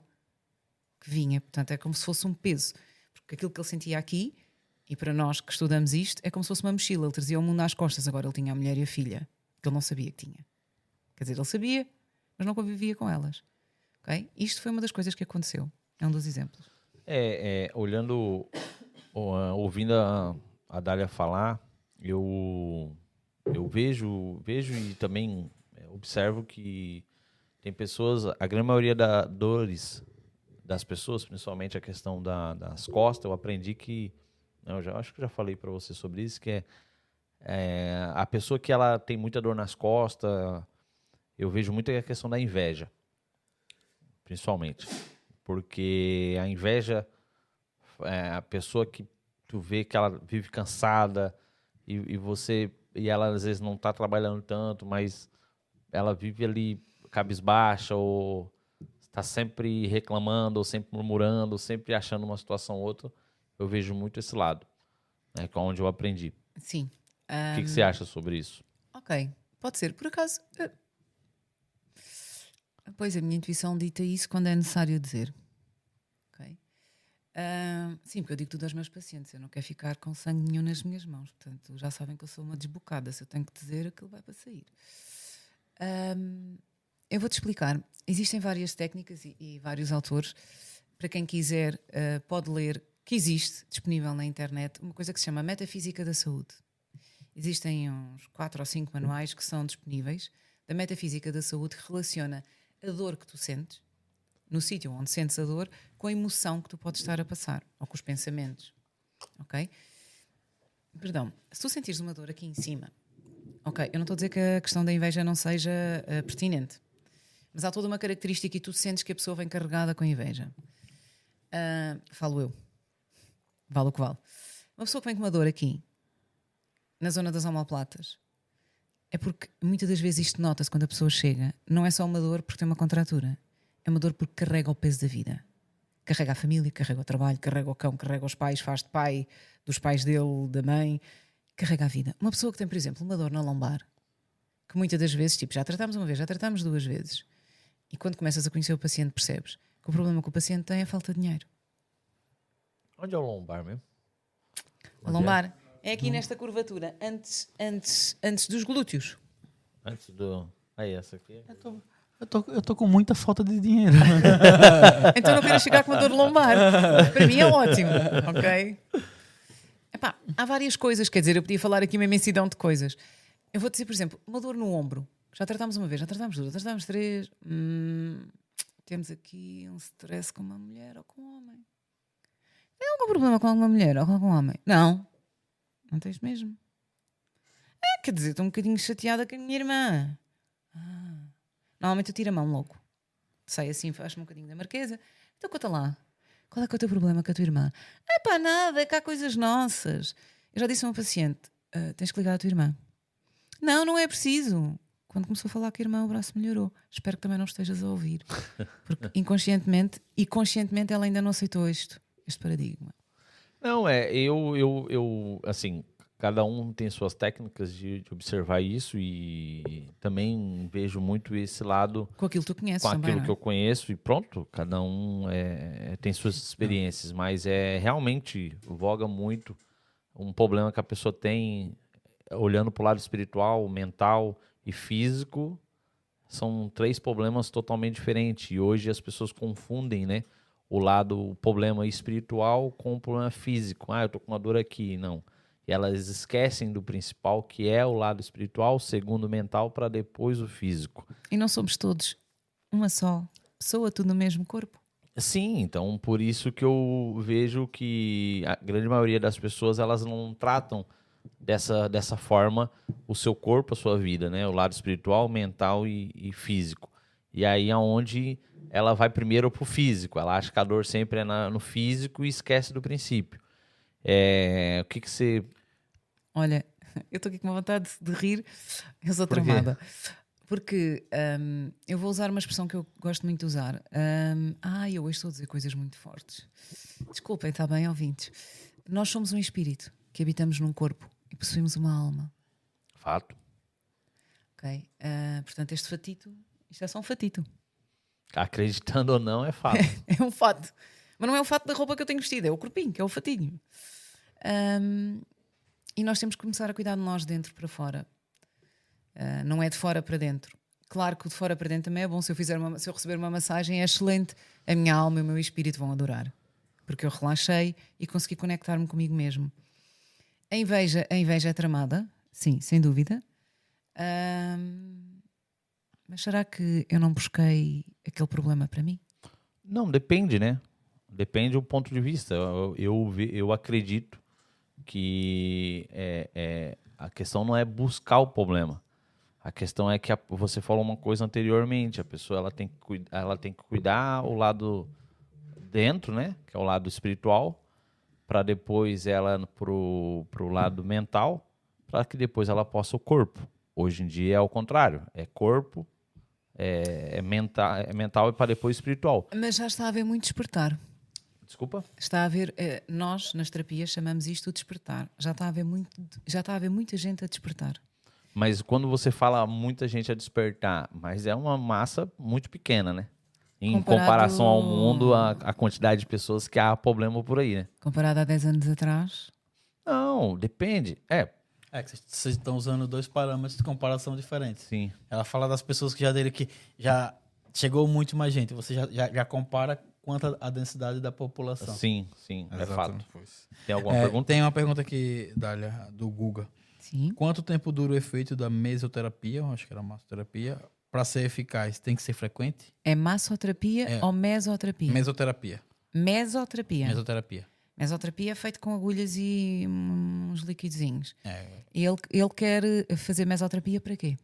que vinha, portanto, é como se fosse um peso. Porque aquilo que ele sentia aqui, e para nós que estudamos isto, é como se fosse uma mochila. Ele trazia o mundo às costas, agora ele tinha a mulher e a filha, que ele não sabia que tinha. Quer dizer, ele sabia, mas não convivia com elas. Okay? Isto foi uma das coisas que aconteceu. É um dos exemplos. É, é, olhando, ouvindo a, a Dália falar, eu, eu vejo, vejo e também é, observo que tem pessoas, a grande maioria das dores das pessoas, principalmente a questão da, das costas, eu aprendi que, eu já acho que já falei para você sobre isso, que é, é, a pessoa que ela tem muita dor nas costas, eu vejo muito a questão da inveja, principalmente, porque a inveja é a pessoa que tu vê que ela vive cansada e, e você e ela às vezes não está trabalhando tanto, mas ela vive ali cabisbaixa ou está sempre reclamando, ou sempre murmurando, ou sempre achando uma situação ou outra. Eu vejo muito esse lado, né, que é onde eu aprendi. Sim. O que, que, você acha sobre isso? Ok, pode ser. Por acaso. Pois a minha intuição dita isso quando é necessário dizer. Ok. Uh, sim, porque eu digo tudo aos meus pacientes. Eu não quero ficar com sangue nenhum nas minhas mãos. Portanto, já sabem que eu sou uma desbocada. Se eu tenho que dizer, aquilo vai para sair. Um, eu vou-te explicar. Existem várias técnicas e, e vários autores. Para quem quiser, uh, pode ler, que existe disponível na internet, uma coisa que se chama Metafísica da Saúde. Existem uns quatro ou cinco manuais que são disponíveis da Metafísica da Saúde que relaciona a dor que tu sentes, no sítio onde sentes a dor, com a emoção que tu podes estar a passar, ou com os pensamentos. Ok? Perdão, se tu sentires uma dor aqui em cima, ok, eu não estou a dizer que a questão da inveja não seja uh, pertinente. Mas há toda uma característica e tu sentes que a pessoa vem carregada com inveja. Uh, falo eu. Vale o que vale. Uma pessoa que vem com uma dor aqui, na zona das omoplatas, é porque muitas das vezes isto nota-se quando a pessoa chega. Não é só uma dor porque tem uma contratura. É uma dor porque carrega o peso da vida. Carrega a família, carrega o trabalho, carrega o cão, carrega os pais, faz de pai, dos pais dele, da mãe. Carrega a vida. Uma pessoa que tem, por exemplo, uma dor na lombar, que muitas das vezes, tipo, já tratamos uma vez, já tratamos duas vezes, e quando começas a conhecer o paciente, percebes que o problema que o paciente tem é a falta de dinheiro. Onde é o lombar mesmo? A lombar é? é aqui hum. nesta curvatura, antes, antes, antes dos glúteos. Antes do. Aí, essa aqui. Eu tô, eu tô, eu tô com muita falta de dinheiro. então não quero chegar com uma dor lombar. Para mim é ótimo, ok? Epá, há várias coisas, quer dizer, eu podia falar aqui uma imensidão de coisas. Eu vou dizer, por exemplo, uma dor no ombro. Já tratámos uma vez, já tratámos duas, já tratámos três. Hum, temos aqui um stress com uma mulher ou com um homem. Tem algum problema com alguma mulher ou com algum homem? Não. Não tens mesmo. É, quer dizer, estou um bocadinho chateada com a minha irmã. Ah. Normalmente eu tiro a mão logo. Sai assim, faz-me um bocadinho da marquesa. Então conta lá. Qual é, que é o teu problema com a tua irmã? É pá, nada, é que há coisas nossas. Eu já disse a um paciente: uh, tens que ligar à tua irmã. Não, não é preciso. Quando começou a falar com a irmã, o braço melhorou. Espero que também não estejas a ouvir. Porque inconscientemente e conscientemente ela ainda não aceitou isto, este paradigma. Não, é, eu, eu, eu, assim, cada um tem suas técnicas de, de observar isso e também vejo muito esse lado Com aquilo que tu conheces com também, aquilo é? que eu conheço e pronto, cada um é, tem suas experiências, mas é realmente voga muito um problema que a pessoa tem olhando para o lado espiritual, mental e físico, são três problemas totalmente diferentes e hoje as pessoas confundem, né? O lado, o problema espiritual com o problema físico. Ah, eu tô com uma dor aqui, não. E elas esquecem do principal, que é o lado espiritual, segundo o mental, para depois o físico. E não somos todos uma só pessoa, tudo no mesmo corpo. Sim, então por isso que eu vejo que a grande maioria das pessoas elas não tratam dessa, dessa forma o seu corpo, a sua vida, né? O lado espiritual, mental e, e físico. E aí é onde ela vai primeiro pro físico. Ela acha que a dor sempre é na- no físico e esquece do princípio. É, o que que você... Olha, eu estou aqui com uma vontade de rir, eu sou Por quê? tramada. Porque hum, eu vou usar uma expressão que eu gosto muito de usar. Hum, ai, eu hoje estou a dizer coisas muito fortes. Desculpem, está bem, ouvintes. Nós somos um espírito que habitamos num corpo e possuímos uma alma. Fato. ok? Ah, portanto, este fatito, isto é só um fatito. Acreditando ou não, é fato. É um fato. Mas não é o fato da roupa que eu tenho vestido, é o corpinho, que é o fatinho. Ahm, e nós temos que começar a cuidar de nós de dentro para fora. Ah, não é de fora para dentro. Claro que o de fora para dentro também é bom. Se eu, fizer uma- se eu receber uma massagem, é excelente. A minha alma e o meu espírito vão adorar. Porque eu relaxei e consegui conectar-me comigo mesmo. A inveja, a inveja é tramada, sim, sem dúvida. Ahm, mas será que eu não busquei aquele problema para mim? Não, depende, né? Depende do ponto de vista. Eu, eu, eu acredito que é, é, a questão não é buscar o problema. A questão é que a- você falou uma coisa anteriormente. A pessoa ela tem, que, ela tem que cuidar o lado dentro, né? Que é o lado espiritual, para depois ela pro, pro lado mental, para que depois ela possa o corpo. Hoje em dia é o contrário. É corpo, é, é mental, é mental e para depois espiritual. Mas já está a haver muito despertar. Desculpa? Está a haver, eh, nós nas terapias chamamos isto de despertar. Já está a haver muito, já está a haver muita gente a despertar. Mas quando você fala muita gente a despertar, mas é uma massa muito pequena, né? Em Comparado- comparação ao mundo, a, a quantidade de pessoas que há problema por aí, né? Comparado a 10 anos atrás, Não, depende. É, É que vocês- estão usando dois parâmetros de comparação diferentes. sim. Ela fala das pessoas que já dele que já chegou muito mais gente. Você já, já, já compara quanto a densidade da população. Sim, sim, é fato. Tem alguma É, pergunta? Tem uma pergunta aqui, Dália, do Guga. sim. Quanto tempo dura o efeito da mesoterapia, acho que era massoterapia, para ser eficaz? Tem que ser frequente? É massoterapia É. ou mesoterapia? Mesoterapia. Mesoterapia. Mesoterapia. Mesoterapia é feito com agulhas e uns liquidozinhos. É, Ele, ele quer fazer mesoterapia para quê?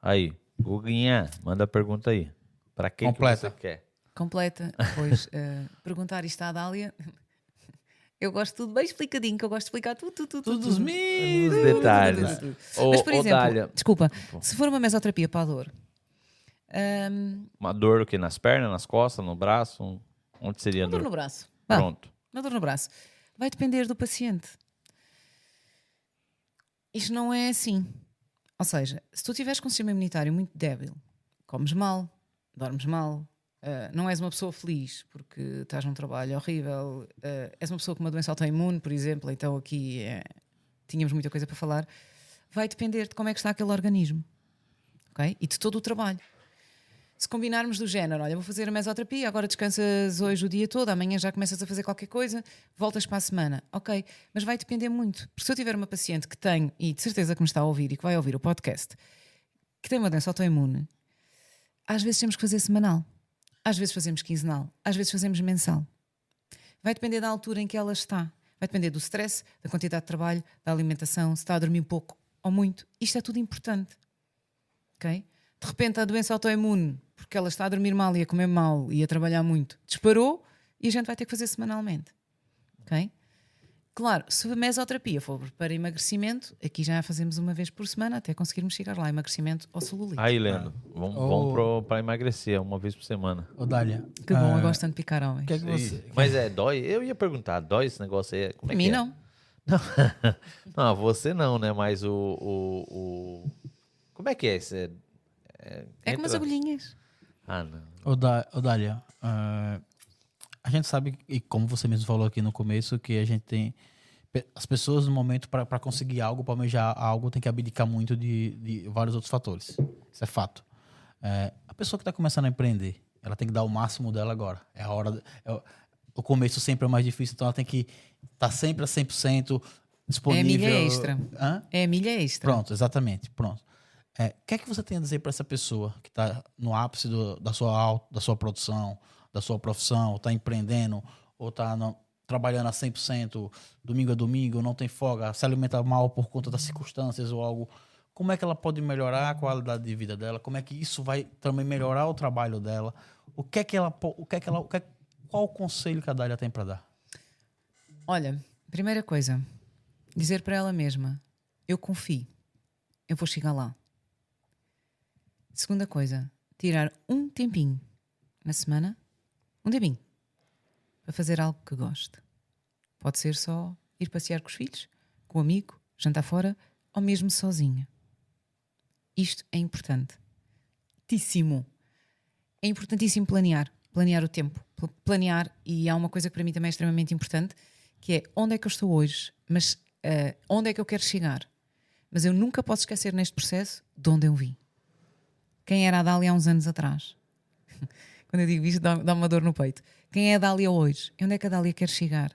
Aí, Guguinha, manda a pergunta aí. Pra quem Completa. que você quer? Completa. Pois, eh, perguntar isto à Dália. Eu gosto tudo bem explicadinho, que eu gosto de explicar tudo, tudo, tudo. Todos os Os detalhes. Mas, por exemplo, Dália, desculpa, se for uma mesoterapia para a dor, hum, uma dor o quê? Nas pernas, nas costas, no braço? Onde seria a uma dor dor? no braço. Pronto. Uma dor no braço. Vai depender do paciente. Isto não é assim. Ou seja, se tu tiveres com um sistema imunitário muito débil, comes mal, dormes mal, ah, não és uma pessoa feliz porque estás num trabalho horrível, ah, és uma pessoa com uma doença autoimune, por exemplo, então aqui eh, tínhamos muita coisa para falar, vai depender de como é que está aquele organismo. ok? E de todo o trabalho. Se combinarmos do género, olha, vou fazer a mesoterapia, agora descansas hoje o dia todo, amanhã já começas a fazer qualquer coisa, voltas para a semana. Ok, mas vai depender muito. Porque se eu tiver uma paciente que tem, e de certeza que me está a ouvir e que vai ouvir o podcast, que tem uma doença autoimune, às vezes temos que fazer semanal, às vezes fazemos quinzenal, às vezes fazemos mensal. Vai depender da altura em que ela está. Vai depender do stress, da quantidade de trabalho, da alimentação, se está a dormir pouco ou muito. Isto é tudo importante. Ok? De repente a doença autoimune, porque ela está a dormir mal e a comer mal e a trabalhar muito, disparou e a gente vai ter que fazer semanalmente. Ok? Claro, se a mesoterapia for para emagrecimento, aqui já a fazemos uma vez por semana até conseguirmos chegar lá. Emagrecimento ou celulite. Aí, Leno, vamos, pro, pra emagrecer uma vez por semana. Ô, Dália. Que bom, ah, eu gosto tanto de picar homens. Que é que você. Mas é, dói? Eu ia perguntar, dói esse negócio aí? Como é Para mim, que é? não. Não, você não, né? Mas o. o, o- Como é que é? Você, É como as entra- agulhinhas. Ah, não. Ô, ô, Dália, ah, a gente sabe, e como você mesmo falou aqui no começo, que a gente tem. As pessoas, no momento, para conseguir algo, para almejar algo, tem que abdicar muito de, de vários outros fatores. Isso é fato. É, a pessoa que está começando a empreender, ela tem que dar o máximo dela agora. É a hora. é o- começo sempre é mais difícil, então ela tem que estar sempre a 100% disponível. milha extra. Hã? É milha extra. Pronto, exatamente. Pronto. É, O que é que você tem a dizer para essa pessoa que está no ápice do- da, sua, da sua produção, da sua profissão, está empreendendo, ou está trabalhando a 100%, domingo a domingo, não tem folga, se alimenta mal por conta das circunstâncias ou algo? Como é que ela pode melhorar a qualidade de vida dela? Como é que isso vai também melhorar o trabalho dela? O que é que ela, o que é que ela, o que é- qual o conselho que a Dália tem para dar? Olha, primeira coisa, dizer para ela mesma: eu confio, eu vou chegar lá. Segunda coisa, tirar um tempinho na semana, um tempinho, para fazer algo que goste. Pode ser só ir passear com os filhos, com o amigo, jantar fora ou mesmo sozinha. Isto é importante. Tíssimo. É importantíssimo planear. Planear o tempo. Pl- Planear, e há uma coisa que para mim também é extremamente importante, que é onde é que eu estou hoje, mas eh, onde é que eu quero chegar. Mas eu nunca posso esquecer neste processo de onde eu vim. Quem era a Dália há uns anos atrás? Quando eu digo isto, dá- dá-me uma dor no peito. Quem é a Dália hoje? Onde é que a Dália quer chegar?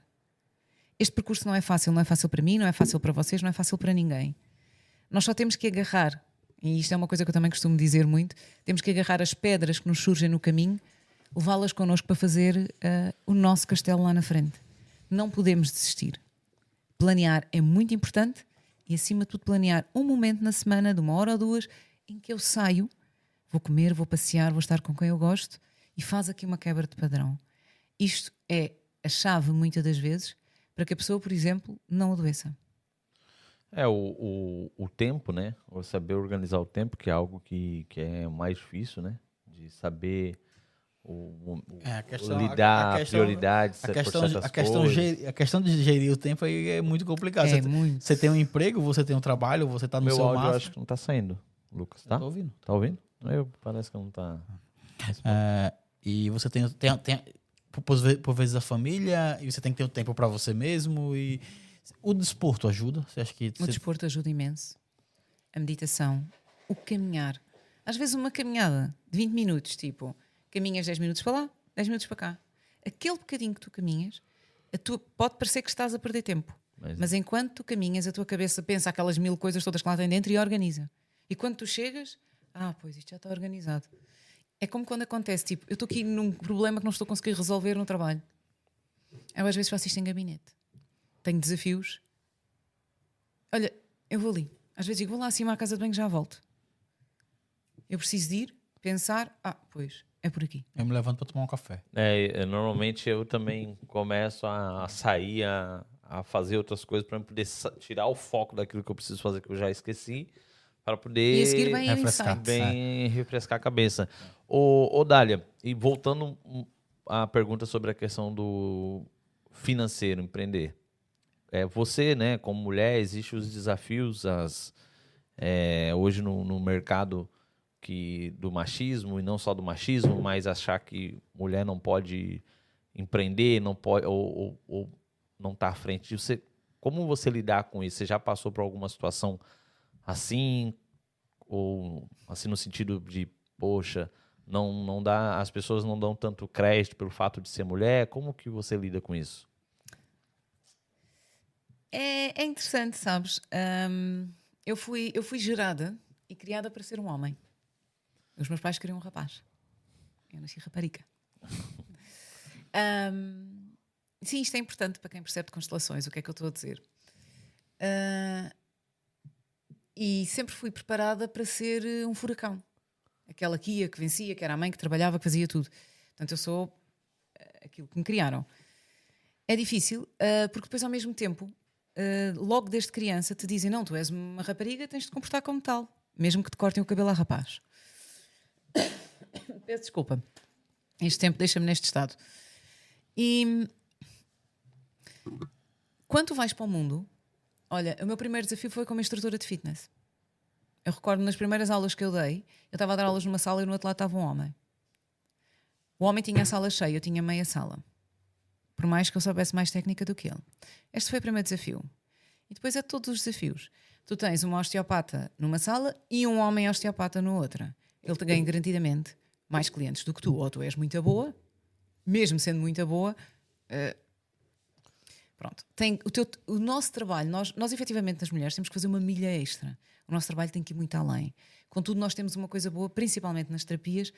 Este percurso não é fácil, não é fácil para mim, não é fácil para vocês, não é fácil para ninguém. Nós só temos que agarrar, e isto é uma coisa que eu também costumo dizer muito: temos que agarrar as pedras que nos surgem no caminho, levá-las connosco para fazer ah, o nosso castelo lá na frente. Não podemos desistir. Planear é muito importante e, acima de tudo, planear um momento na semana, de uma hora ou duas, em que eu saio, vou comer, vou passear, vou estar com quem eu gosto e faz aqui uma quebra de padrão. Isto é a chave, muitas das vezes, para que a pessoa, por exemplo, não adoeça. É, o, o, o tempo, né? O saber organizar o tempo, que é algo que, que é mais difícil, né? De saber o, o- É, a questão- lidar, a- a questão- prioridades, A questão, a, questão gerir, a questão de gerir o tempo aí é muito complicado. É você, muito. você tem um emprego, você tem um trabalho, você está no Meu seu áudio eu máximo. acho que não tá saindo, Lucas, Eu tá? tô ouvindo. Tá ouvindo? Eu, parece que não tá. É, e você tem, tem, tem por, por ve- por vezes a família, e você tem que ter o tempo para você mesmo. E o desporto ajuda? Você acha que O você- desporto ajuda imenso. A meditação, o caminhar. Às vezes uma caminhada de 20 minutos, tipo, caminhas 10 minutos para lá, 10 minutos para cá. Aquele bocadinho que tu caminhas, a tua, pode parecer que estás a perder tempo. Mas- Mas enquanto tu caminhas, a tua cabeça pensa aquelas mil coisas todas que lá tem dentro e organiza. E quando tu chegas, ah, pois isto já está organizado. É como quando acontece, tipo, eu estou aqui num problema que não estou a conseguir resolver no trabalho. Eu às vezes faço isto em gabinete. Tenho desafios. Olha, eu vou ali. Às vezes digo, vou lá acima à casa de banho já volto. Eu preciso de ir, pensar, ah, pois, é por aqui. eu me levanto para tomar um café? É, é, normalmente eu também começo a, sair, a, a fazer outras coisas para poder tirar o foco daquilo que eu preciso fazer que eu já esqueci, para poder E a seguir vem o refrescar. bem refrescar a cabeça. Ô, ô Dália, e voltando à pergunta sobre a questão do financeiro, empreender. É, você, né, como mulher, existem os desafios, as, é, hoje no, no mercado que do machismo, e não só do machismo, mas achar que mulher não pode empreender, não pode, ou, ou- ou não está à frente. de Você, como você lidar com isso? Você já passou por alguma situação assim? Ou assim no sentido de, poxa, não, não dá, as pessoas não dão tanto crédito pelo fato de ser mulher? Como que você lida com isso? É, é interessante, sabes? Ahm, eu, fui, eu fui gerada e criada para ser um homem. Os meus pais queriam um rapaz. Eu nasci rapariga. Ahm, sim, isto é importante para quem percebe de constelações. O que é que eu estou a dizer? Ah, e sempre fui preparada para ser eh, um furacão. Aquela que ia, que vencia, que era a mãe que trabalhava, que fazia tudo. Portanto, eu sou eh, aquilo que me criaram. É difícil, uh, porque depois ao mesmo tempo, uh, logo desde criança, te dizem: não, tu és uma rapariga, tens de comportar como tal, mesmo que te cortem o cabelo a rapaz. Peço desculpa. Este tempo deixa-me neste estado. E quando tu vais para o mundo, olha, o meu primeiro desafio foi como instrutora de fitness. Eu recordo nas primeiras aulas que eu dei, eu estava a dar aulas numa sala e no outro lado estava um homem. O homem tinha a sala cheia, eu tinha meia sala. Por mais que eu soubesse mais técnica do que ele. Este foi o primeiro desafio. E depois é todos os desafios. Tu tens uma osteopata numa sala e um homem osteopata no outra. Ele te ganha garantidamente mais clientes do que tu. Ou tu és muito boa, mesmo sendo muito boa. Uh, pronto. Tem, o, teu, o nosso trabalho, nós, nós efetivamente, as mulheres, temos que fazer uma milha extra. O nosso trabalho tem que ir muito além. Contudo, nós temos uma coisa boa, principalmente nas terapias,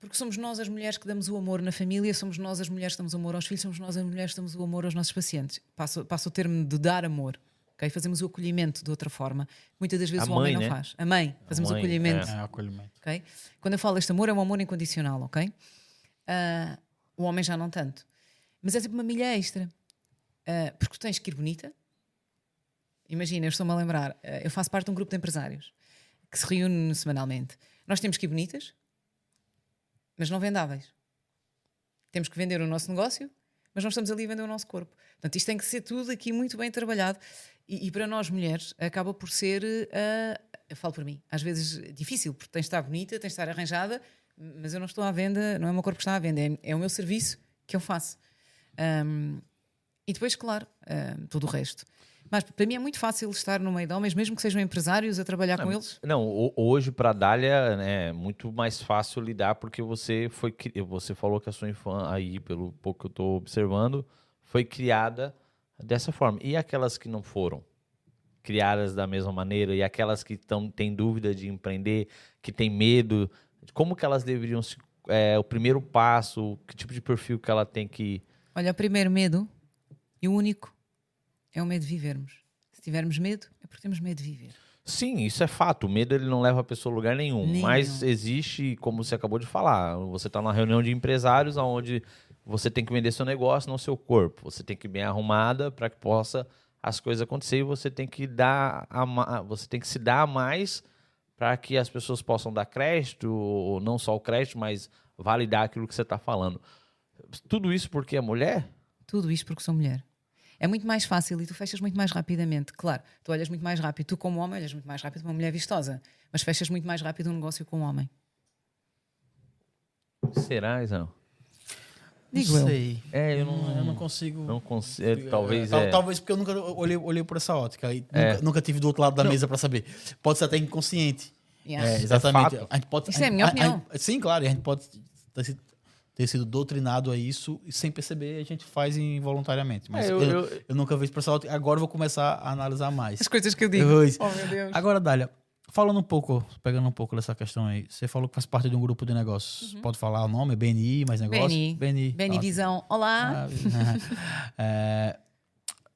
porque somos nós as mulheres que damos o amor na família, somos nós as mulheres que damos o amor aos filhos, somos nós as mulheres que damos o amor aos nossos pacientes. Passo, passo o termo de dar amor. Okay? Fazemos o acolhimento de outra forma. Muitas das vezes a o mãe, homem né? não faz. A mãe, fazemos a mãe, acolhimento. É, acolhimento. Okay? Quando eu falo este amor, é um amor incondicional, ok? Uh, o homem já não tanto. Mas é tipo uma milha extra. Uh, porque tens que ir bonita. Imagina, eu estou-me a lembrar, uh, eu faço parte de um grupo de empresários que se reúne semanalmente. Nós temos que ir bonitas, mas não vendáveis. Temos que vender o nosso negócio, mas não estamos ali a vender o nosso corpo. Portanto, isto tem que ser tudo aqui muito bem trabalhado. E, e para nós mulheres acaba por ser, uh, eu falo por mim, às vezes difícil, porque tens de estar bonita, tens de estar arranjada, mas eu não estou à venda, não é o meu corpo que está à venda, é, é o meu serviço que eu faço. Um, e depois, claro, uh, tudo o resto. Mas para mim é muito fácil estar no meio de homens, mesmo que sejam empresários, a trabalhar não, com eles. Não, hoje para a Dália né, é muito mais fácil lidar porque você foi você falou que a sua infância aí pelo pouco que eu estou observando foi criada dessa forma. E aquelas que não foram criadas da mesma maneira e aquelas que tão, têm dúvida de empreender, que têm medo, como que elas deveriam se é, o primeiro passo, que tipo de perfil que ela tem que Olha, o primeiro medo e o único é o medo de vivermos. Se tivermos medo, é porque temos medo de viver. Sim, isso é fato. O medo ele não leva a pessoa a lugar nenhum. nenhum. Mas existe, como você acabou de falar, você está numa reunião de empresários onde você tem que vender seu negócio, não seu corpo. Você tem que ir bem arrumada para que possa as coisas acontecer e você tem que dar a, você tem que se dar mais para que as pessoas possam dar crédito, ou não só o crédito, mas validar aquilo que você está falando. Tudo isso porque é mulher? Tudo isso porque sou mulher. É muito mais fácil e tu fechas muito mais rapidamente. Claro, tu olhas muito mais rápido. Tu, como homem, olhas muito mais rápido para uma mulher vistosa. Mas fechas muito mais rápido um negócio com um homem. Será, Isão? Digo não sei. É, eu não, eu não consigo. Não consigo. Talvez. É, é. Talvez porque eu nunca olhei, olhei por essa ótica. E é. nunca, nunca, tive do outro lado da não. mesa para saber. Pode ser até inconsciente. Yeah. É, exatamente. a gente pode, Isso a, é a minha opinião. A, sim, claro. A gente pode ter sido doutrinado a isso e sem perceber a gente faz involuntariamente. Mas é, eu, eu, eu, eu, nunca vi isso ótica. Agora eu vou começar a analisar mais. As coisas que eu digo. oh, meu Deus. Agora, Dália, falando um pouco, pegando um pouco dessa questão aí, você falou que faz parte de um grupo de negócios. Uhum. Pode falar o nome? BNI, mais negócios? BNI. BNI, BNI Visão. Olá. Ah, é,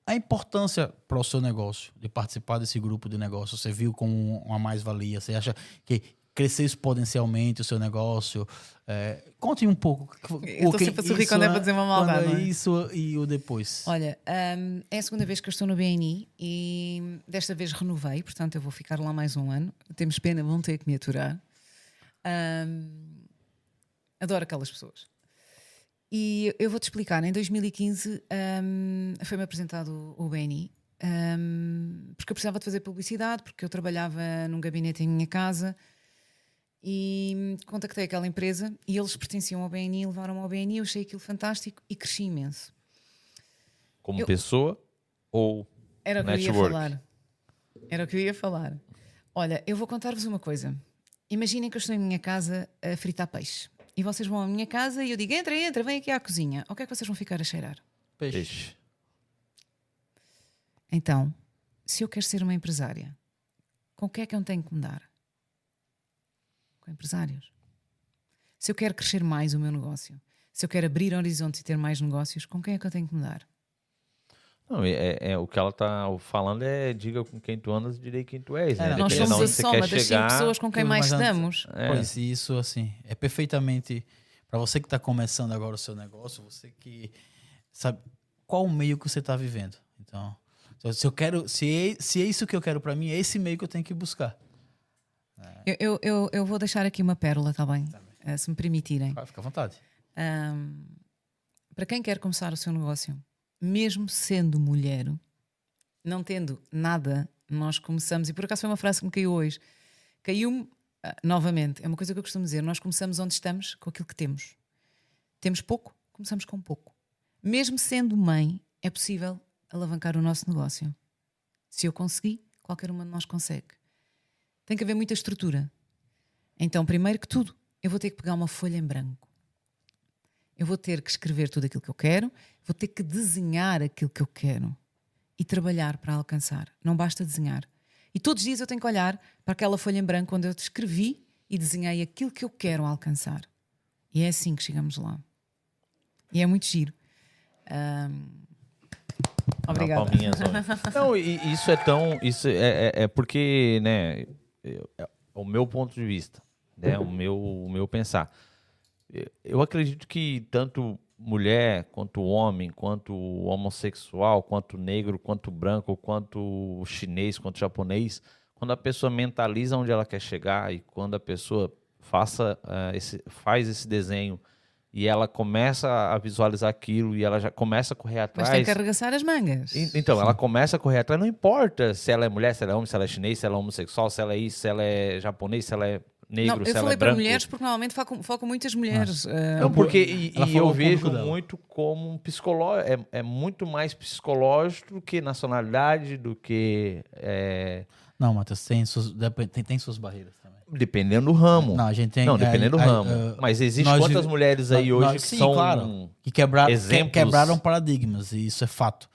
a importância para o seu negócio de participar desse grupo de negócios, você viu como uma mais-valia? Você acha que crescer exponencialmente o seu negócio. É, conte um pouco. Eu estou sempre a sorrir quando é para dizer uma maldade. Quando é isso e o depois. Um, é a segunda vez que eu estou no BNI e desta vez renovei, portanto eu vou ficar lá mais um ano. Temos pena, vão ter que me aturar. Um, adoro aquelas pessoas. E eu vou-te explicar, em 2015 um, foi-me apresentado o BNI, um, porque eu precisava de fazer publicidade, porque eu trabalhava num gabinete em minha casa e contactei aquela empresa e eles pertenciam ao BNI, levaram-me ao BNI, eu achei aquilo fantástico e cresci imenso. Como eu... pessoa ou Era o que network? eu ia falar. Era o que eu ia falar. Olha, eu vou contar-vos uma coisa. Imaginem que eu estou em minha casa a fritar peixe. E vocês vão à minha casa e eu digo: entra, entra, vem aqui à cozinha. O que é que vocês vão ficar a cheirar? Peixe. peixe. Então, se eu quero ser uma empresária, com o que é que eu tenho que mudar? Com empresários. Se eu quero crescer mais o meu negócio, se eu quero abrir horizontes e ter mais negócios, com quem é que eu tenho que mudar? Não, é, é, o que ela está falando é diga com quem tu andas, direi quem tu és. É, né? nós somos a soma das cinco pessoas com quem mais estamos. É. Pois isso, assim, é perfeitamente... Para você que está começando agora o seu negócio, você que sabe qual o meio que você está vivendo. Então, se eu quero, se é, se é isso que eu quero para mim, é esse meio que eu tenho que buscar. Eu, eu, eu, eu vou deixar aqui uma pérola, tá bem? Eh, se me permitirem. Vai, fica à vontade. Ahm, para quem quer começar o seu negócio, mesmo sendo mulher, não tendo nada, nós começamos, e por acaso foi uma frase que me caiu hoje, caiu-me ah, novamente, é uma coisa que eu costumo dizer, nós começamos onde estamos com aquilo que temos. Temos pouco, começamos com pouco. Mesmo sendo mãe, é possível alavancar o nosso negócio. Se eu conseguir, qualquer uma de nós consegue. Tem que haver muita estrutura. Então, primeiro que tudo, eu vou ter que pegar uma folha em branco. Eu vou ter que escrever tudo aquilo que eu quero, vou ter que desenhar aquilo que eu quero e trabalhar para alcançar. Não basta desenhar. E todos os dias eu tenho que olhar para aquela folha em branco onde eu escrevi e desenhei aquilo que eu quero alcançar. E é assim que chegamos lá. E é muito giro. Ahm, Obrigada. Não. Não, e isso é tão. Isso é, é, é porque, né? É o meu ponto de vista, né? O meu, o meu pensar. Eu- acredito que tanto mulher, quanto homem, quanto homossexual, quanto negro, quanto branco, quanto chinês, quanto japonês, quando a pessoa mentaliza onde ela quer chegar e quando a pessoa faça, eh, esse, faz esse desenho e ela começa a visualizar aquilo e ela já começa a correr Mas atrás. tem que arregaçar as mangas. En- Então, ela começa a correr atrás, não importa se ela é mulher, se ela é homem, se ela é chinês, se ela é homossexual, se ela é isso, se ela é japonês, se ela é negro, Não, se eu ela falei é para branco. mulheres porque normalmente focam, focam muitas mulheres. Ah, Não, porque e, e eu vejo dela. muito como um psicológico, é, é muito mais psicológico do que nacionalidade, do que é, Não, Matheus, tem tem, tem suas barreiras. Dependendo do ramo. Não, a gente tem. Não, dependendo do é, é, ramo. é, Mas existe nós- quantas mulheres aí nós- hoje que sim, são claro. que quebrar, que- exemplos. quebraram paradigmas, e isso é fato.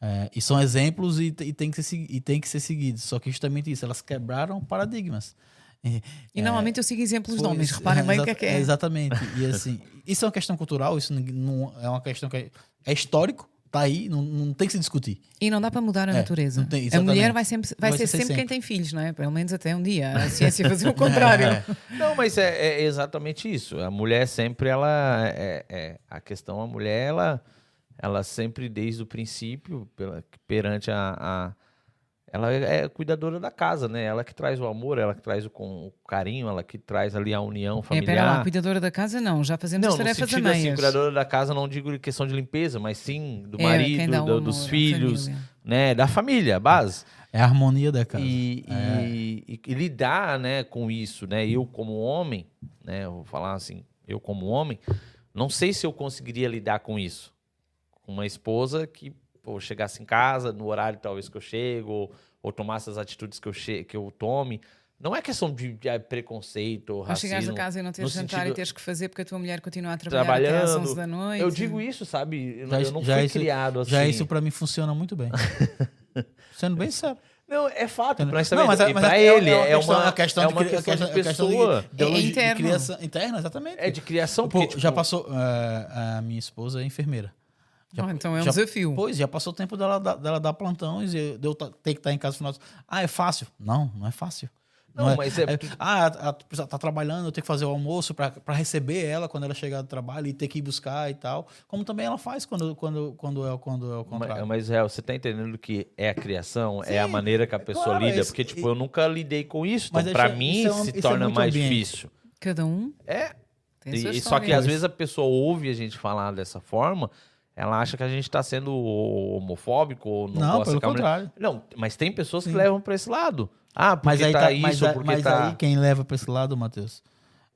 É, e são exemplos e, e, tem que ser, e tem que ser seguidos. Só que justamente isso, elas quebraram paradigmas. E, E normalmente eu sigo exemplos de homens. Reparem bem o que é que é. Exatamente. E assim, isso é uma questão cultural, isso não- não é uma questão que é, é histórico, tá aí, não, não tem que se discutir. E não dá para mudar a É, natureza. tem- a mulher vai, sempre, vai, Vai ser, ser sempre, quem sempre. tem filhos, não é? Pelo menos até um dia. A ciência fazer o contrário. Não, mas é, é exatamente isso. A mulher sempre, ela. É, é- a questão, a mulher, ela, ela sempre, desde o princípio, pela- perante a, a- Ela é cuidadora da casa, né? Ela que traz o amor, ela que traz o, com- o carinho, ela que traz ali a união É, familiar. pera lá, cuidadora da casa não, já fazemos Não, as no tarefas a sentido assim, cuidadora da casa, não digo em questão de limpeza, mas sim do É, marido, do- amor, dos filhos, né? Da família, a base. É a harmonia da casa. E, É. e- e- e lidar né, com isso, né? Eu como homem, né? Eu vou falar assim, eu como homem, não sei se eu conseguiria lidar com isso. Com uma esposa que pô, chegasse em casa no horário talvez que eu chego, ou, ou tomasse as atitudes que eu, che que eu tome. Não é questão de, de, ah, preconceito ou racismo. chegares a casa e não teres no jantar sentido- e teres que fazer porque a tua mulher continua a trabalhar até às Trabalhando. 11 da noite. Eu digo isso, sabe? Eu, Já eu não já fui isso- criado assim. Já isso pra mim funciona muito bem. Sendo bem sério. Não, é fato. Não, Pra, mas, mas, é- e mas pra é- ele, é é uma uma, questão, é de uma questão de questão de- pessoa. de, de, de interno. criação interna, exatamente. É de criação, Pô, porque, tipo, já passou. eh, a minha esposa é enfermeira. Já- Ah, então é um já- desafio. Pois, já passou o tempo dela, dar- dela dar plantões e de eu ter que estar em casa no final. Ah, é fácil? Não, não é fácil. Não, mas é- ah, a, a pessoa tá trabalhando, eu tenho que fazer o almoço para receber ela quando ela chegar do trabalho e ter que ir buscar e tal. Como também ela faz quando, quando, quando, é, quando é o contrário. Mas, mas você tá entendendo que é a criação, é a maneira que a pessoa claro, lida? isso- Porque, tipo, e- eu nunca lidei com isso. Então, pra isso é- mim, isso é um- se isso é torna mais ambiente. difícil. Cada um É. E, só que às vezes a pessoa ouve a gente falar dessa forma, ela acha que a gente tá sendo homofóbico ou não, Não, gosta pelo que contrário. Não, mas tem pessoas que Sim. levam pra esse lado. Ah, porque Mas aí tá, tá, isso, mas, aí- porque mas tá... aí quem leva para esse lado, Matheus,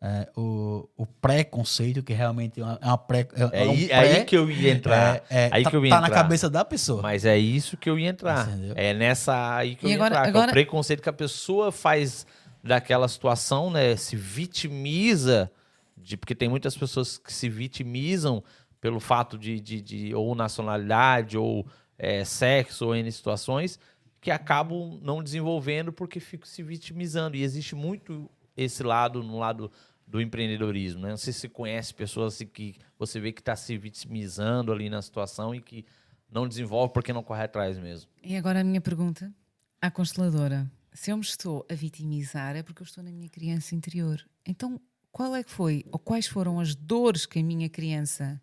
é o, o preconceito, que realmente é uma, é uma pré. É, É, é um aí, pré- aí que eu ia entrar. é- é- aí tá, que eu ia tá na entrar. cabeça da pessoa. Mas é isso que eu ia entrar. Entendeu? É nessa aí que eu E ia agora- entrar. que é agora- o preconceito que a pessoa faz daquela situação, né? Se vitimiza, de, porque tem muitas pessoas que se vitimizam pelo fato de, de, de- ou nacionalidade, ou é, sexo, ou N situações, que acabam não desenvolvendo porque ficam se vitimizando. E existe muito esse lado no lado do empreendedorismo, né? Não sei se conhece pessoas assim que você vê que está se vitimizando ali na situação e que não desenvolve porque não corre atrás mesmo. E agora a minha pergunta à consteladora. Se eu me estou a vitimizar é porque eu estou na minha criança interior. Então, qual é que foi, ou quais foram as dores que a minha criança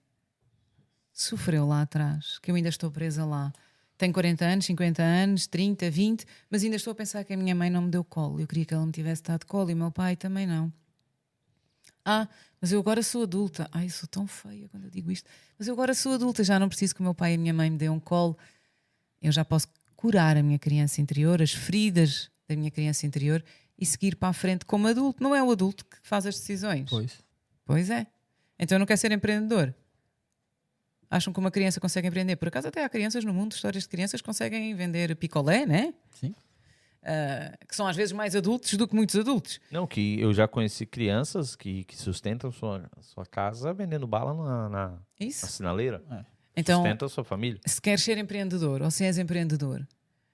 sofreu lá atrás, que eu ainda estou presa lá. Tenho 40 anos, 50 anos, 30, 20, mas ainda estou a pensar que a minha mãe não me deu colo. Eu queria que ela me tivesse dado colo e o meu pai também não. Ah, mas eu agora sou adulta. Ai, eu sou tão feia quando eu digo isto. Mas eu agora sou adulta, já não preciso que o meu pai e a minha mãe me dêem um colo. Eu já posso curar a minha criança interior, as feridas da minha criança interior e seguir para a frente como adulto. Não é o adulto que faz as decisões. Pois. Pois é. Então eu não quero ser empreendedor. Acham que uma criança consegue empreender? Por acaso até há crianças no mundo, histórias de crianças que conseguem vender picolé, né? Sim. Ah, que são às vezes mais adultos do que muitos adultos. Não, que eu já conheci crianças que, que sustentam sua, sua casa vendendo bala na, na, na Isso. sinaleira. Então, Sustenta a sua família. se queres ser empreendedor ou se és empreendedor,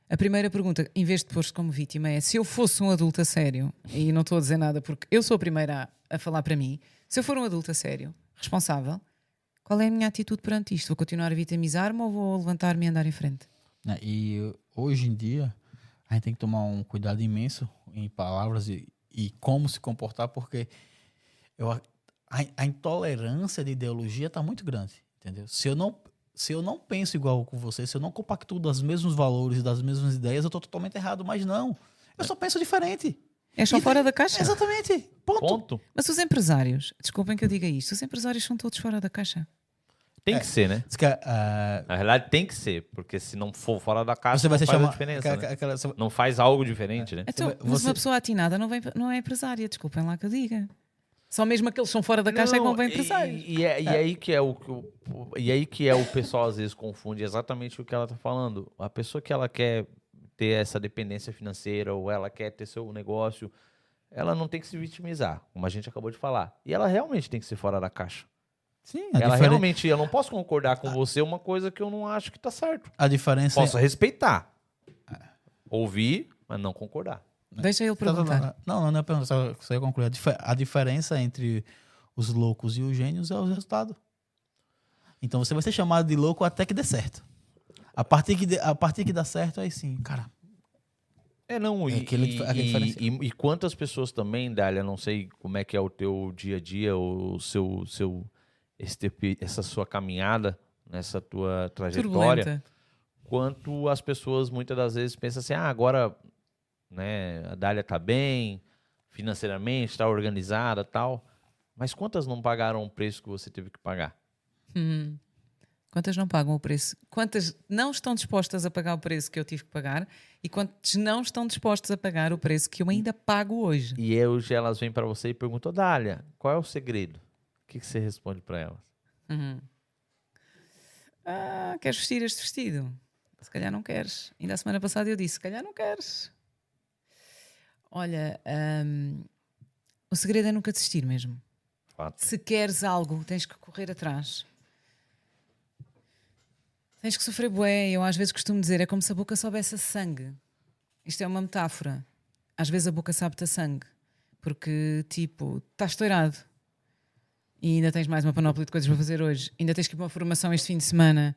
a primeira pergunta, em vez de pôr-se como vítima, é se eu fosse um adulto a sério, e não estou a dizer nada porque eu sou a primeira a, a falar para mim, se eu for um adulto a sério, responsável, qual é a minha atitude perante isto? Vou continuar a vitimizar-me ou vou levantar-me e andar em frente? né? E hoje em dia, a gente tem que tomar um cuidado imenso em palavras e, e como se comportar, porque eu, a, a intolerância de ideologia está muito grande, entendeu? Se eu não se eu não penso igual com você, se eu não compactuo dos mesmos valores, das mesmas ideias, eu estou totalmente errado. Mas não, eu só penso diferente. É só E- fora da caixa? Exatamente. Ponto. Ponto. Mas os empresários, desculpem que eu diga isto, os empresários são todos fora da caixa. Tem É. que ser, né? Que, ah, Na realidade, tem que ser, porque se não for fora da casa, você vai não ser faz a chamado. diferença. aquela- né? aquela- você- Não faz algo diferente, né? Então, você- uma pessoa atinada não, vem, não é empresária, desculpem lá que eu diga. Só mesmo aqueles que são fora da caixa é que vão bem e- empresários. E, é, e aí que é o e aí que é o pessoal às vezes confunde exatamente o que ela tá falando. A pessoa que ela quer ter essa dependência financeira ou ela quer ter seu negócio, ela não tem que se vitimizar, como a gente acabou de falar. E ela realmente tem que ser fora da caixa. Sim, a, ela diferen- realmente, eu não posso concordar com você uma coisa que eu não acho que tá certo. a diferença Posso respeitar. Ouvir, mas não concordar. Deixa ele Tá, tá, perguntar. Não, não, não é pergunta, só, só ia concluir. A, a diferença entre os loucos e os gênios é o resultado. Então você vai ser chamado de louco até que dê certo. A partir que, a partir que dá certo, aí sim, cara. É, não, É e, aquele e, aquele diferencial. e- e quantas pessoas também, Dália, não sei como é que é o teu dia a dia, o seu, seu este, essa sua caminhada, nessa tua trajetória, Turbulenta. quanto as pessoas muitas das vezes pensam assim, ah, agora né, a Dália tá bem, financeiramente, está organizada tal, mas quantas não pagaram o preço que você teve que pagar? Hum. Quantas não pagam o preço? Quantas não estão dispostas a pagar o preço que eu tive que pagar? E quantas não estão dispostas a pagar o preço que eu ainda pago hoje? E hoje elas vêm para você e perguntam, Dália, qual é o segredo? O que, que você responde para elas? Uhum. Ah, queres vestir este vestido? Se calhar não queres. Ainda a semana passada eu disse: se calhar não queres. Olha, hum, o segredo é nunca desistir mesmo. Fato. Se queres algo, tens que correr atrás. Tens que sofrer bué. Eu às vezes costumo dizer, é como se a boca soubesse a sangue. Isto é uma metáfora. Às vezes a boca sabe-te a sangue. Porque, tipo, estás estourado. E ainda tens mais uma panóplia de coisas para fazer hoje. Ainda tens que ir para uma formação este fim de semana.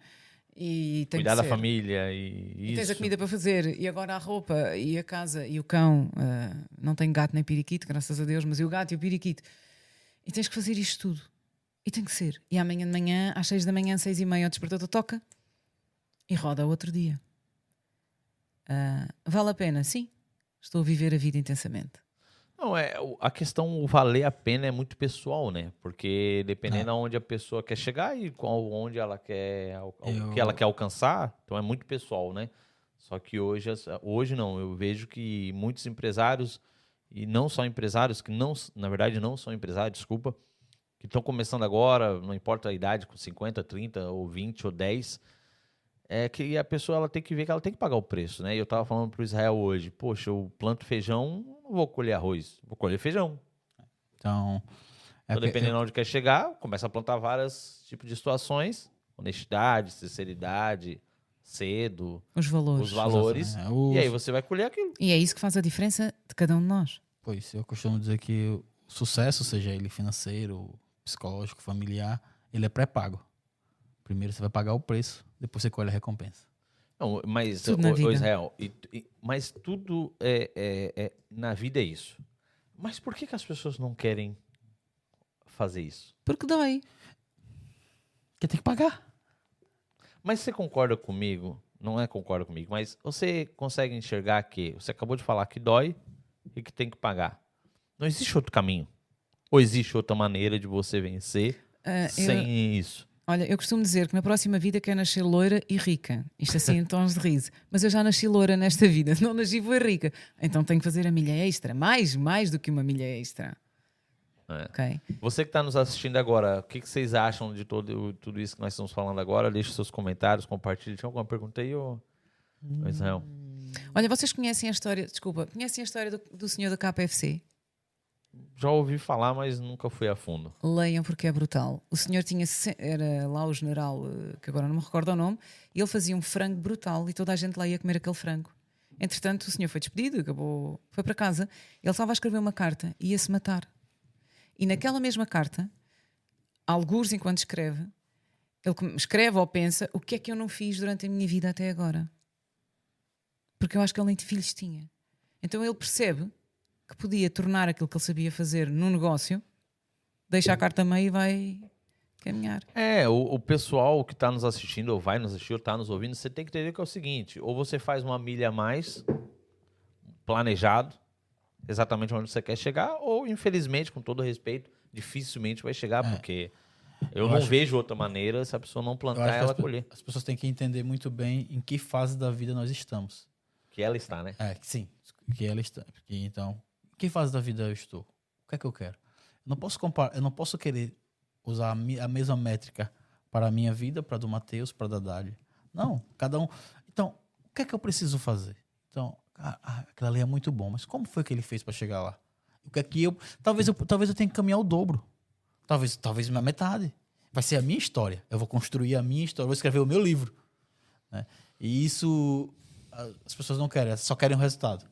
E tem Cuidar da família e E isso. tens a comida para fazer, e agora a roupa, e a casa, e o cão. ah, não tenho gato nem periquito, graças a Deus, mas e o gato e o periquito. E tens que fazer isto tudo. E tem que ser. E amanhã de manhã, às seis da manhã, seis e meia, o despertador toca e roda outro dia. Ah, vale a pena? Sim. Estou a viver a vida intensamente. Não, é, a questão o valer a pena é muito pessoal, né? Porque dependendo aonde a pessoa quer chegar e qual, onde ela quer, o Eu- que ela quer alcançar, então é muito pessoal, né? Só que hoje, hoje não, eu vejo que muitos empresários, e não só empresários, que não, na verdade não são empresários, desculpa, que estão começando agora, não importa a idade, com 50, 30 ou 20 ou 10, é que a pessoa ela tem que ver que ela tem que pagar o preço, né? E eu tava falando pro Israel hoje, poxa, eu planto feijão, não vou colher arroz, vou colher feijão. Então. é Então, dependendo de onde quer chegar, começa a plantar vários tipos de situações, honestidade, sinceridade, cedo, Os valores. os valores, é, o- e aí você vai colher aquilo. E é isso que faz a diferença de cada um de nós. Pois, eu costumo dizer que o sucesso, seja ele financeiro, psicológico, familiar, ele é pré-pago. Primeiro você vai pagar o preço, depois você colhe a recompensa. Não, mas, Tudo ô vida. Israel, e- e- mas tudo é, é- é- na vida é isso. Mas por que, que as pessoas não querem fazer isso? Porque dói. Porque tem que pagar. Mas você concorda comigo? Não é concorda comigo, mas você consegue enxergar que você acabou de falar que dói e que tem que pagar. Não existe outro caminho. Ou existe outra maneira de você vencer eu- sem isso? Olha, eu costumo dizer que na próxima vida quero nascer loira e rica. Isto assim em tons de riso. Mas eu já nasci loira nesta vida, não nasci foi rica. Então tenho que fazer a milha extra. Mais, mais do que uma milha extra. É. Ok? Você que está nos assistindo agora, o que, que vocês acham de todo, tudo isso que nós estamos falando agora? Deixe seus comentários, compartilhe. Tinha alguma pergunta aí, ô, ô Israel? Olha, vocês conhecem a história, desculpa, conhecem a história do, do senhor da KPFC? Já ouvi falar, mas nunca fui a fundo. Leiam porque é brutal. O senhor tinha, se- era lá o general, eh, que agora não me recordo o nome, e ele fazia um frango brutal e toda a gente lá ia comer aquele frango. Entretanto, o senhor foi despedido, acabou, foi para casa. Ele estava a escrever uma carta e ia-se matar. E naquela mesma carta, alguns enquanto escreve, ele escreve ou pensa o que é que eu não fiz durante a minha vida até agora. Porque eu acho que ele nem filhos tinha. Então ele percebe que podia tornar aquilo que ele sabia fazer num negócio, deixa a carta meio e vai caminhar. É, o, o pessoal que está nos assistindo, ou vai nos assistir, ou está nos ouvindo, você tem que entender que é o seguinte: ou você faz uma milha a mais, planejado, exatamente onde você quer chegar, ou infelizmente, com todo respeito, dificilmente vai chegar, porque eu, Eu não vejo outra maneira se a pessoa não plantar, que ela as, colher. as pessoas têm que entender muito bem em que fase da vida nós estamos. Que ela está, né? É, que sim, que ela está. Que, então, que fase da vida eu estou? O que é que eu quero? Eu não posso comparar, eu não posso querer usar a, a mesma métrica para a minha vida, para do Matheus, para da Dália. Não, cada um. Então, o que é que eu preciso fazer? Então, ah, ah, aquilo ali é muito bom, mas como foi que ele fez para chegar lá? O que é que eu, talvez eu, talvez eu tenha que caminhar o dobro. Talvez, talvez a metade. Vai ser a minha história. Eu vou construir a minha história, vou escrever o meu livro. né? E isso ah, as pessoas não querem, só querem o resultado.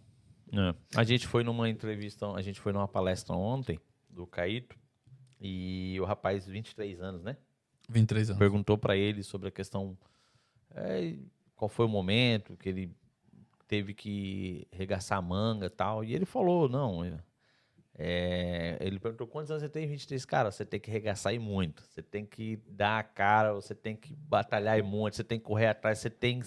É. A gente foi numa entrevista, a gente foi numa palestra ontem do Caíto e o rapaz, 23 anos, né? 23 anos. Perguntou para ele sobre a questão é, qual foi o momento que ele teve que regaçar a manga e tal. E ele falou, não, é, é, ele perguntou quantos anos você tem? 23. Cara, você tem que regaçar e muito. Você tem que dar a cara, você tem que batalhar e muito, você tem que correr atrás, você tem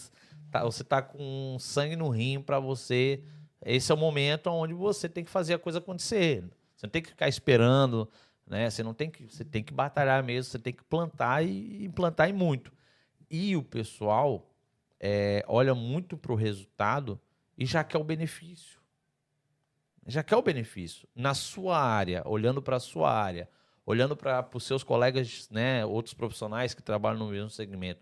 tá, você tá com sangue no rim para você. Esse é o momento onde você tem que fazer a coisa acontecer. Você não tem que ficar esperando, né? Você não tem que, você tem que batalhar mesmo, você tem que plantar e, e plantar e muito. E o pessoal é, olha muito para o resultado e já quer o benefício. Já quer o benefício. Na sua área, olhando para a sua área, olhando para os seus colegas, né, outros profissionais que trabalham no mesmo segmento.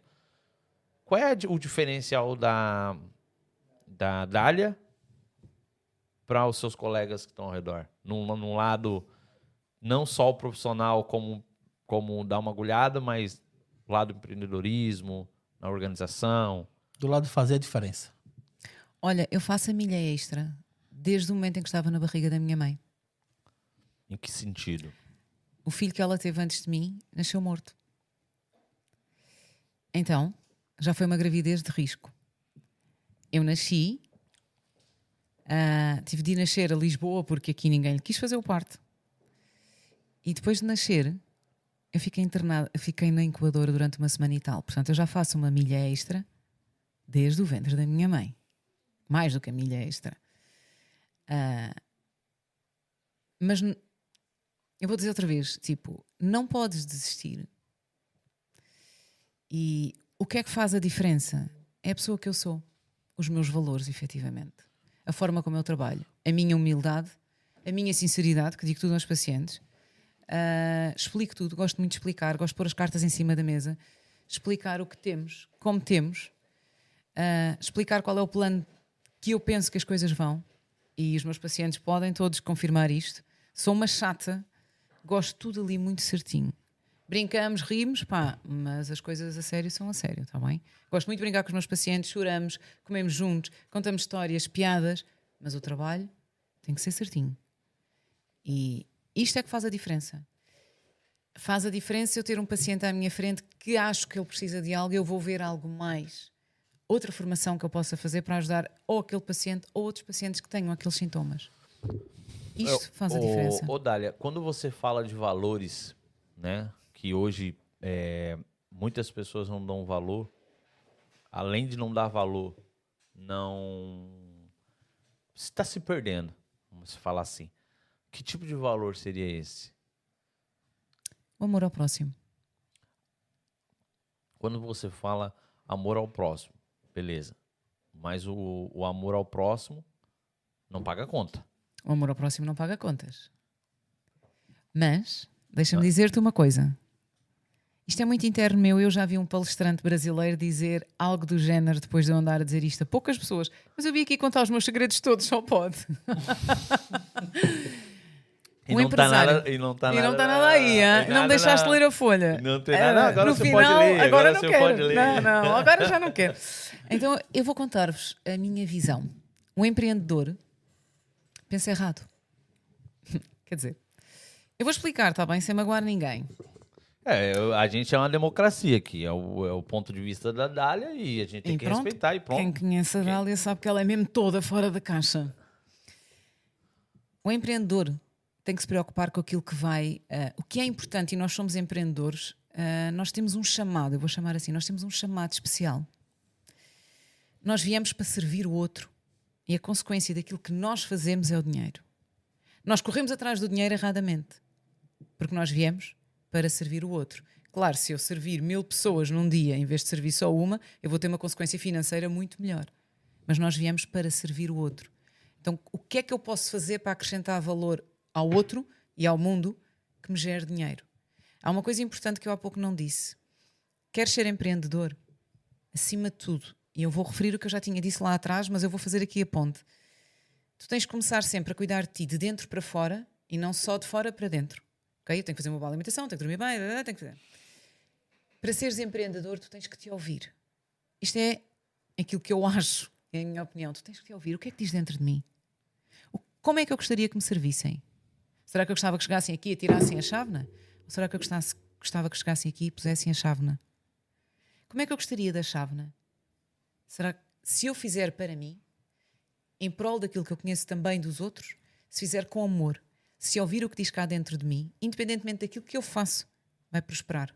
Qual é o diferencial da, da Dália para os seus colegas que estão ao redor? Num, num lado, não só o profissional como, como dar uma agulhada, mas lado do empreendedorismo, na organização. Do lado de fazer a diferença. Olha, eu faço a milha extra desde o momento em que estava na barriga da minha mãe. Em que sentido? O filho que ela teve antes de mim nasceu morto. Então, já foi uma gravidez de risco. Eu nasci, ah, tive de ir nascer a Lisboa porque aqui ninguém lhe quis fazer o parto. E depois de nascer, eu fiquei internada, fiquei na incubadora durante uma semana e tal. Portanto, eu já faço uma milha extra desde o ventre da minha mãe. Mais do que a milha extra. Ah, mas eu vou dizer outra vez: tipo, não podes desistir. E o que é que faz a diferença? É a pessoa que eu sou, os meus valores, efetivamente, a forma como eu trabalho, a minha humildade, a minha sinceridade, que digo tudo aos pacientes. Ah, explico tudo, gosto muito de explicar, gosto de pôr as cartas em cima da mesa, explicar o que temos, como temos, ah, explicar qual é o plano que eu penso que as coisas vão. E os meus pacientes podem todos confirmar isto. Sou uma chata, gosto tudo ali muito certinho. Brincamos, rimos, pá, mas as coisas a sério são a sério, está bem? Gosto muito de brincar com os meus pacientes, choramos, comemos juntos, contamos histórias, piadas, mas o trabalho tem que ser certinho. E isto é que faz a diferença. Faz a diferença eu ter um paciente à minha frente que acho que ele precisa de algo, eu vou ver algo mais. Outra formação que eu possa fazer para ajudar ou aquele paciente ou outros pacientes que tenham aqueles sintomas. Isto faz a diferença. Ô, Dália, quando você fala de valores, né, que hoje é, muitas pessoas não dão valor, além de não dar valor, não. está se perdendo, vamos falar assim. Que tipo de valor seria esse? O amor ao próximo. Quando você fala amor ao próximo, beleza. Mas o, o amor ao próximo não paga conta. O amor ao próximo não paga contas. Mas, deixa-me dizer-te uma coisa. Isto é muito interno meu. Eu já vi um palestrante brasileiro dizer algo do género depois de eu andar a dizer isto a poucas pessoas. Mas eu vim aqui contar os meus segredos todos, só pode. E O não tá nada, e não tá e nada, não está nada aí, hein? não nada deixaste na- ler a folha. Não tem Ah, nada. Agora no você final, pode ler. Agora, não você quero. Não, não, agora já não quero. Então eu vou contar-vos a minha visão. O empreendedor pensa errado. Quer dizer, eu vou explicar, está bem? Sem magoar ninguém. É, a gente é uma democracia aqui. É o, é o ponto de vista da Dália e a gente tem E que pronto. respeitar e pronto. Quem conhece a Dália sabe que ela é mesmo toda fora da caixa. O empreendedor tem que se preocupar com aquilo que vai. ah, o que é importante, e nós somos empreendedores, ah, nós temos um chamado, eu vou chamar assim, nós temos um chamado especial. Nós viemos para servir o outro. E a consequência daquilo que nós fazemos é o dinheiro. Nós corremos atrás do dinheiro erradamente. Porque nós viemos para servir o outro. Claro, se eu servir mil pessoas num dia em vez de servir só uma, eu vou ter uma consequência financeira muito melhor. Mas nós viemos para servir o outro. Então, o que é que eu posso fazer para acrescentar valor ao outro e ao mundo que me gere dinheiro? Há uma coisa importante que eu há pouco não disse. Queres ser empreendedor? Acima de tudo, e eu vou referir o que eu já tinha dito lá atrás, mas eu vou fazer aqui a ponte. Tu tens que começar sempre a cuidar de ti de dentro para fora e não só de fora para dentro. Ok? Eu tenho que fazer uma boa alimentação, tenho que dormir bem, tenho que fazer. Para seres empreendedor, tu tens que te ouvir. Isto é aquilo que eu acho, é a minha opinião. Tu tens que te ouvir. O que é que diz dentro de mim? Como é que eu gostaria que me servissem? Será que eu gostava que chegassem aqui e tirassem a chávena? Ou será que eu gostasse, gostava que chegassem aqui e pusessem a chávena? Como é que eu gostaria da chávena? Será que se eu fizer para mim, em prol daquilo que eu conheço também dos outros, se fizer com amor, se ouvir o que diz cá dentro de mim, independentemente daquilo que eu faço, vai prosperar.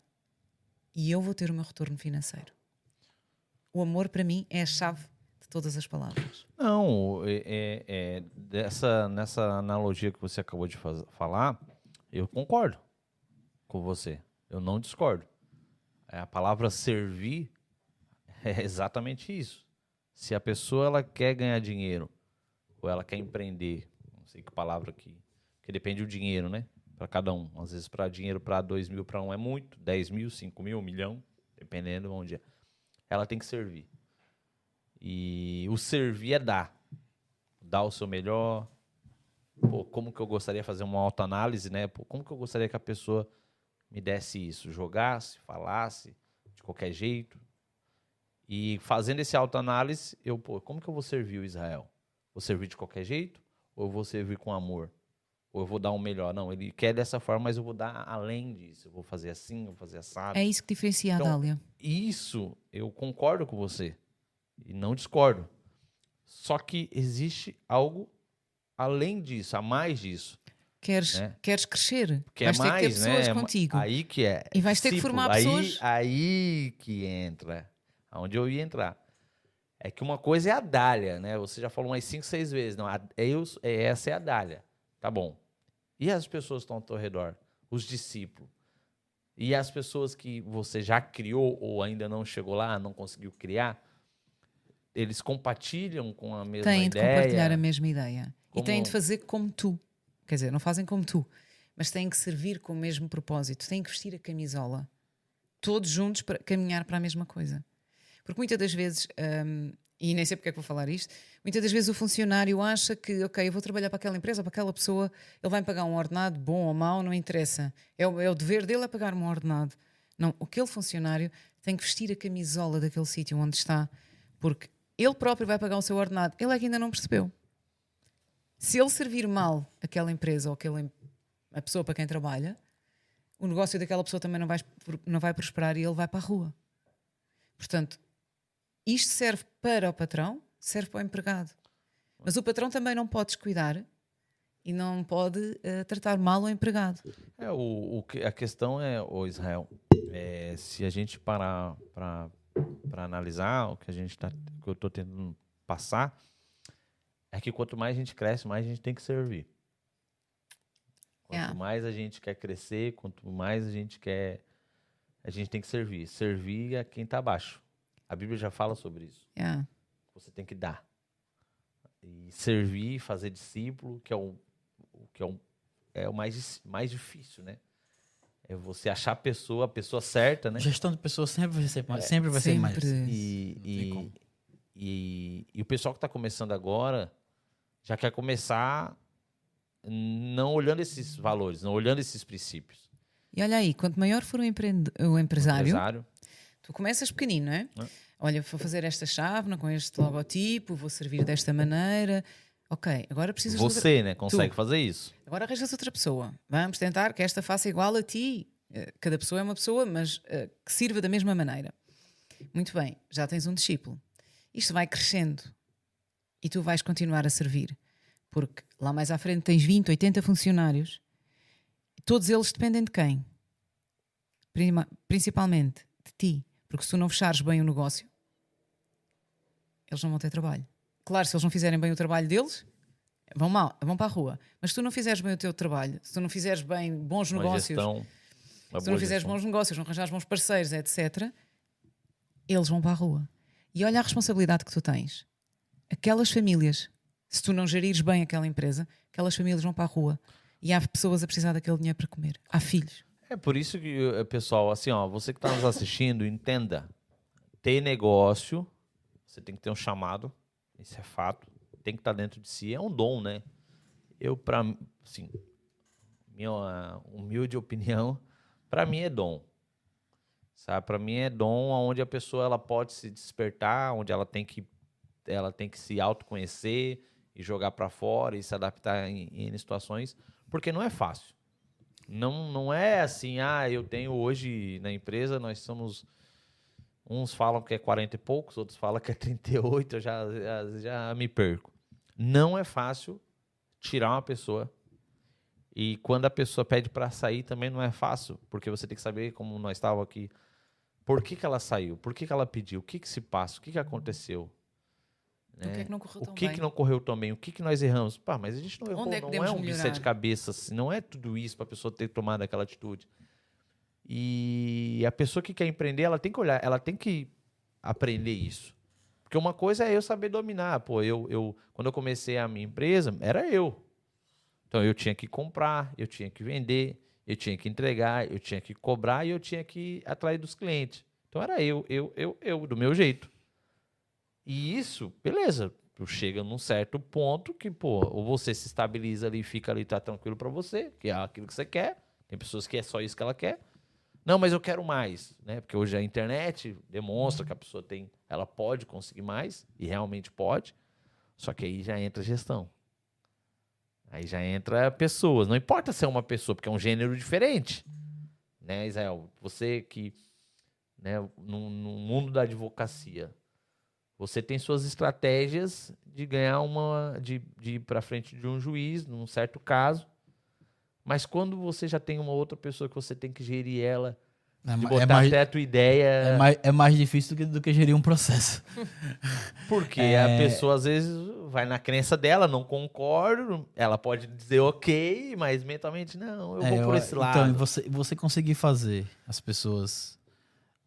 E eu vou ter o meu retorno financeiro. O amor, para mim, é a chave de todas as palavras. Não, é, é- é dessa, nessa analogia que você acabou de faz- falar, eu concordo com você. Eu não discordo. É, A palavra servir é exatamente isso. Se a pessoa ela quer ganhar dinheiro ou ela quer empreender, não sei que palavra aqui, porque depende do dinheiro, né? Para cada um. Às vezes, para dinheiro, para dois mil, para um é muito, 10 mil, 5 mil, um milhão, dependendo de onde é. Ela tem que servir. E o servir é dar. Dar o seu melhor. Pô, como que eu gostaria de fazer uma autoanálise, né? Pô, como que eu gostaria que a pessoa me desse isso? Jogasse, falasse, de qualquer jeito. E fazendo esse autoanálise, eu, pô, como que eu vou servir o Israel? Vou servir de qualquer jeito? Ou eu vou servir com amor? Ou eu vou dar o melhor? Não, ele quer dessa forma, mas eu vou dar além disso. Eu vou fazer assim, eu vou fazer assado. É isso que diferencia Então, a Dália. Isso eu concordo com você. E não discordo. Só que existe algo além disso, a mais disso. Queres, né? queres crescer? Que vais é ter mais, que ter pessoas né? contigo. Aí que é. E vais ter que formar aí, pessoas. Aí que entra. Aonde eu ia entrar. É que uma coisa é a dália, né? Você já falou umas cinco, seis vezes. Não, a- é eu, é, essa é a dália. Tá bom. E as pessoas que estão ao teu redor? Os discípulos. E as pessoas que você já criou ou ainda não chegou lá, não conseguiu criar, eles compartilham com a mesma Têm de ideia. compartilhar a mesma ideia. E Como- têm de fazer como tu. Quer dizer, não fazem como tu, mas têm que servir com o mesmo propósito. Têm que vestir a camisola. Todos juntos para caminhar para a mesma coisa. Porque muitas das vezes, hum, e nem sei porque é que vou falar isto, muitas das vezes o funcionário acha que, ok, eu vou trabalhar para aquela empresa, para aquela pessoa, ele vai me pagar um ordenado, bom ou mau, não interessa. É o, é o dever dele é pagar-me um ordenado. Não, aquele funcionário tem que vestir a camisola daquele sítio onde está, porque ele próprio vai pagar o seu ordenado. Ele é que ainda não percebeu. Se ele servir mal aquela empresa ou aquele, em- a pessoa para quem trabalha, o negócio daquela pessoa também não vai, não vai prosperar e ele vai para a rua. Portanto, isto serve para o patrão, serve para o empregado. Mas o patrão também não pode descuidar e não pode eh, tratar mal o empregado. É, o, o que- a questão é, o Israel, é, se a gente parar para para analisar, o que a gente tá, que eu estou tentando passar, é que quanto mais a gente cresce, mais a gente tem que servir. Quanto mais a gente quer crescer, quanto mais a gente quer, a gente tem que servir. Servir a quem está abaixo. A Bíblia já fala sobre isso. Yeah. Você tem que dar. E servir, fazer discípulo, que é o, o que é o, é o mais, mais difícil, né? É você achar a pessoa, a pessoa certa, né? Gestão de pessoas sempre vai ser mais. sempre vai ser mais. Sempre. E, e, e, e o pessoal que está começando agora já quer começar não olhando esses valores, não olhando esses princípios. E olha aí, quanto maior for o, empreende- o empresário, Empresário, tu começas pequenino, não é? É. Olha, vou fazer esta chávena com este logotipo, vou servir desta maneira. Ok, agora precisas de outra- você, né, consegue fazer isso. Agora arranjas outra pessoa. Vamos tentar que esta faça igual a ti. Eh, Cada pessoa é uma pessoa, mas eh, que sirva da mesma maneira. Muito bem, já tens um discípulo. Isto vai crescendo e tu vais continuar a servir. Porque lá mais à frente tens 20, 80 funcionários todos eles dependem de quem? Prima- principalmente de ti. Porque se tu não fechares bem o negócio, eles não vão ter trabalho. Claro, se eles não fizerem bem o trabalho deles, vão mal, vão para a rua. Mas se tu não fizeres bem o teu trabalho, se tu não fizeres bem bons Uma negócios, gestão. se tu não fizeres gestão. bons negócios, não arranjares bons parceiros, etc., eles vão para a rua. E olha a responsabilidade que tu tens. Aquelas famílias, se tu não gerires bem aquela empresa, aquelas famílias vão para a rua. E há pessoas a precisar daquele dinheiro para comer. Há filhos. É por isso que, eh, pessoal, assim, ó, você que está nos assistindo, entenda. Ter negócio, você tem que ter um chamado, isso é fato. Tem que estar dentro de si, é um dom, né? Eu, para assim, minha ah, humilde opinião, para mim é dom. Sabe? Para mim é dom onde a pessoa ela pode se despertar, onde ela tem que ela tem que se autoconhecer e jogar para fora e se adaptar em, em situações, porque não é fácil. Não, não é assim, ah, eu tenho hoje na empresa, nós somos. Uns falam que é 40 e poucos, outros falam que é 38, eu já, já, já me perco. Não é fácil tirar uma pessoa. E quando a pessoa pede para sair, também não é fácil, porque você tem que saber, como nós estávamos aqui, por que, que ela saiu, por que, que ela pediu, o que, que se passa, o que, que aconteceu. O que é que não correu O tão que, bem? que não correu tão bem? O que, que nós erramos? Pá, mas a gente não errou, é não é um bicho de cabeças, assim, não é tudo isso para a pessoa ter tomado aquela atitude. E a pessoa que quer empreender, ela tem que olhar, ela tem que aprender isso. Porque uma coisa é eu saber dominar. Pô, eu, eu quando eu comecei a minha empresa, era eu. Então eu tinha que comprar, eu tinha que vender, eu tinha que entregar, eu tinha que cobrar e eu tinha que atrair dos clientes. Então era eu, eu, eu, eu, do meu jeito. E isso, beleza. Tu chega num certo ponto que, pô, ou você se estabiliza ali, fica ali, tá tranquilo pra você, que é aquilo que você quer. Tem pessoas que é só isso que ela quer. Não, mas eu quero mais, né? Porque hoje a internet demonstra que a pessoa tem, ela pode conseguir mais e realmente pode. Só que aí já entra gestão. Aí já entra pessoas. Não importa se é uma pessoa, porque é um gênero diferente, né, Israel? Você que, né, no, no mundo da advocacia, você tem suas estratégias de ganhar uma, de, de ir para frente de um juiz, num certo caso. Mas quando você já tem uma outra pessoa que você tem que gerir ela, É, de ma- botar é mais, até a tua ideia, é, mais, é mais difícil do que, do que gerir um processo. porque É. a pessoa às vezes vai na crença dela, não concordo, ela pode dizer ok, mas mentalmente não, eu É, vou por eu- esse lado. Então, você, você conseguir fazer as pessoas,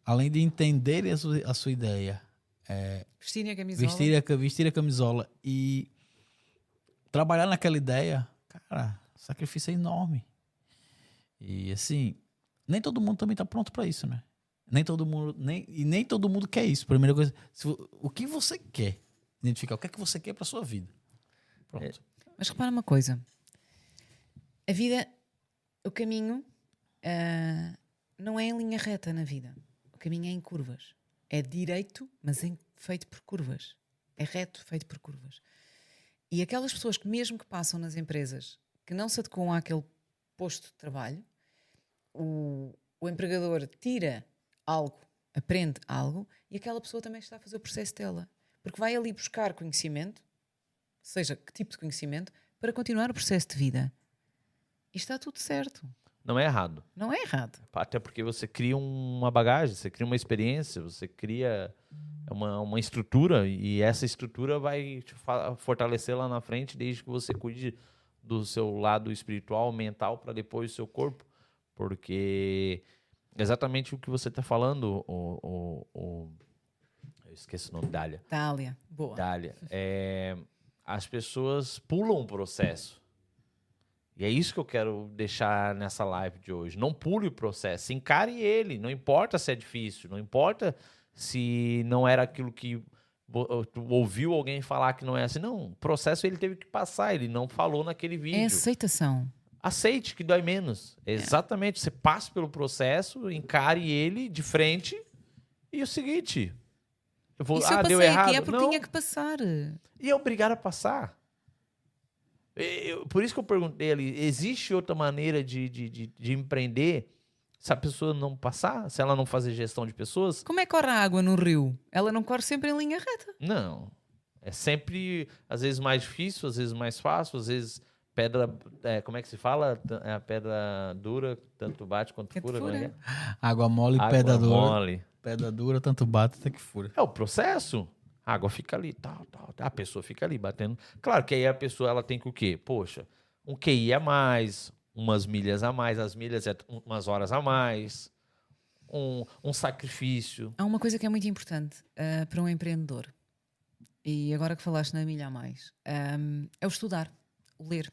além de entenderem a sua, a sua ideia, Vestirem a camisola. vestir a, vestir a camisola e trabalhar naquela ideia, cara, sacrifício é enorme. E assim, nem todo mundo também está pronto para isso, né? Nem todo mundo, nem, e nem todo mundo quer isso. Primeira coisa, se o que você quer? Identificar o que é que você quer para sua vida. Pronto. Mas repara uma coisa: a vida, o caminho ah, não é em linha reta na vida. O caminho é em curvas. É direito, mas em- feito por curvas. É reto, feito por curvas. E aquelas pessoas que, mesmo que passam nas empresas, que não se adequam àquele posto de trabalho, o, o empregador tira algo, aprende algo, e aquela pessoa também está a fazer o processo dela. Porque vai ali buscar conhecimento, seja que tipo de conhecimento, para continuar o processo de vida. E está tudo certo. Não é errado. Não é errado. Até porque você cria uma bagagem, você cria uma experiência, você cria uma, uma estrutura e essa estrutura vai te fortalecer lá na frente desde que você cuide do seu lado espiritual, mental, para depois o seu corpo. Porque exatamente o que você está falando, o, o, o- eu esqueci o nome, Dália. Dália. Boa. Dália, é, as pessoas pulam o processo. E é isso que eu quero deixar nessa live de hoje. Não pule o processo, encare ele. Não importa se é difícil, não importa se não era aquilo que ouviu alguém falar que não é assim. Não, o processo ele teve que passar, ele não falou naquele vídeo. É aceitação. Aceite que dói menos. Exatamente. Você passa pelo processo, encare ele de frente e o seguinte. Eu vou, E se ah, eu deu passei errado. aqui é porque não, tinha que passar. e é obrigado a passar. Eu- por isso que eu perguntei ali, existe outra maneira de, de, de, de empreender se a pessoa não passar? Se ela não fazer gestão de pessoas? Como é que corre a água no rio? Ela não corre sempre em linha reta. Não. É sempre, às vezes, mais difícil, às vezes mais fácil, às vezes pedra... é, como é que se fala? É a pedra dura, tanto bate quanto fura. é que fura. é? Água mole, Água pedra dura. mole. Pedra dura, tanto bate até que fura. É o processo. A água fica ali, tal, tal, tal. A pessoa fica ali batendo. Claro que aí a pessoa ela tem que o quê? Poxa, um QI a mais, umas milhas a mais, as milhas é umas horas a mais, um, um sacrifício. Há uma coisa que é muito importante ah, para um empreendedor. E agora que falaste na milha a mais, ahm, é o estudar, o ler,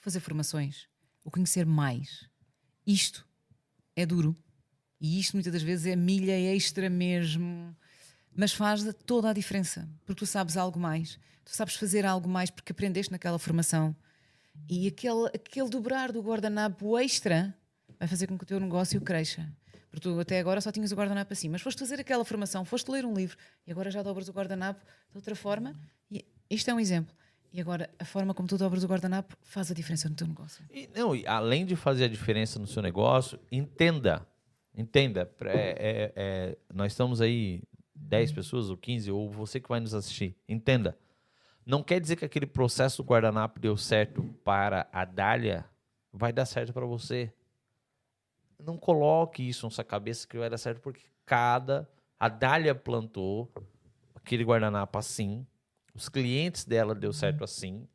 fazer formações, o conhecer mais. Isto é duro. E isto muitas das vezes é milha extra mesmo. Mas faz toda a diferença. Porque tu sabes algo mais. Tu sabes fazer algo mais porque aprendeste naquela formação. E aquele, aquele dobrar do guardanapo extra vai fazer com que o teu negócio cresça. Porque tu até agora só tinhas o guardanapo assim, mas foste fazer aquela formação, foste ler um livro e agora já dobras o guardanapo de outra forma. E isto é um exemplo. E agora a forma como tu dobras o guardanapo faz a diferença no teu negócio. E, não, e além de fazer a diferença no seu negócio, entenda. Entenda. É, é- é- nós estamos aí 10 pessoas, ou 15, ou você que vai nos assistir. Entenda. Não quer dizer que aquele processo do guardanapo deu certo para a Dália, vai dar certo para você. Não coloque isso na sua cabeça que vai dar certo, porque cada. A Dália plantou aquele guardanapo assim, os clientes dela deu certo assim,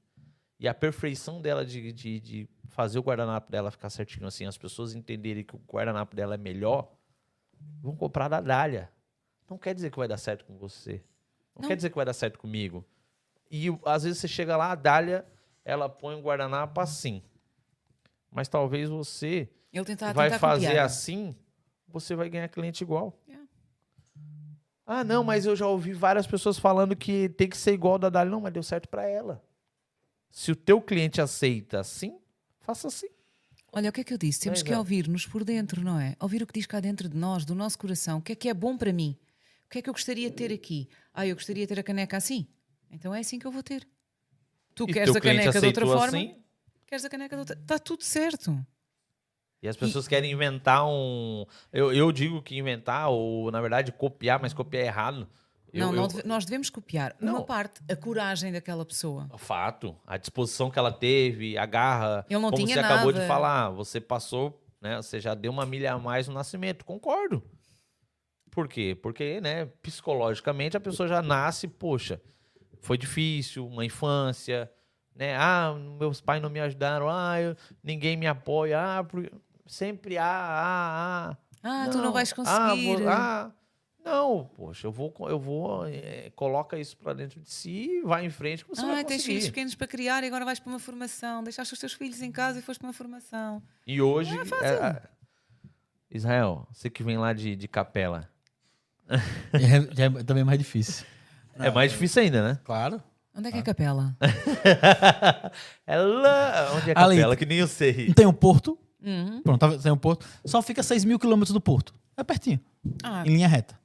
e a perfeição dela de, de, de fazer o guardanapo dela ficar certinho assim, as pessoas entenderem que o guardanapo dela é melhor, vão comprar da Dália. Não quer dizer que vai dar certo com você. Não, Não. quer dizer que vai dar certo comigo. E às vezes você chega lá, a Dália, ela põe o guardanapo assim. Mas talvez você tentar, vai tentar fazer copiar. assim, você vai ganhar cliente igual. É. Ah, não, mas eu já ouvi várias pessoas falando que tem que ser igual da Dália. Não, mas deu certo para ela. Se o teu cliente aceita assim, faça assim. Olha, o que é que eu disse? Temos É, que ouvir-nos por dentro, não é? Ouvir o que diz cá dentro de nós, do nosso coração. O que é que é bom para mim? O que é que eu gostaria de ter aqui? Ah, eu gostaria de ter a caneca assim. Então é assim que eu vou ter. Tu E queres a caneca de outra forma? assim, Queres a caneca de outra. Está tudo certo. E as pessoas querem inventar um. Eu, eu digo que inventar, ou na verdade copiar, mas copiar errado. Eu- não, eu- nós devemos copiar uma Não. parte, a coragem daquela pessoa. Fato. A disposição que ela teve, a garra. Ele não como tinha você acabou de nada. falar, você passou, né? Você já deu uma milha a mais no nascimento. Concordo. Por quê? Porque, né, psicologicamente a pessoa já nasce, poxa, foi difícil, uma infância, né? Ah, meus pais não me ajudaram, ah, eu- ninguém me apoia, ah, por- sempre ah, ah, ah. Ah, tu não vais Ah, conseguir. vou- ah, não, poxa, eu vou, eu vou, eh, coloca isso pra dentro de si, vai em frente, você Ah, vai tens filhos pequenos para criar e agora vais para uma formação. Deixaste os teus filhos em casa e foste para uma formação. E hoje, Não é é, é, Israel, você que vem lá de, de capela, é, já é também mais difícil. é mais difícil ainda, né? Claro. Onde é que é a capela? é lá, onde é a Ali. capela, que nem eu sei. Tem um porto. Uhum. Pronto, tá- tem um porto. Só fica 6 mil quilômetros do porto. É pertinho. Ah, Em linha reta.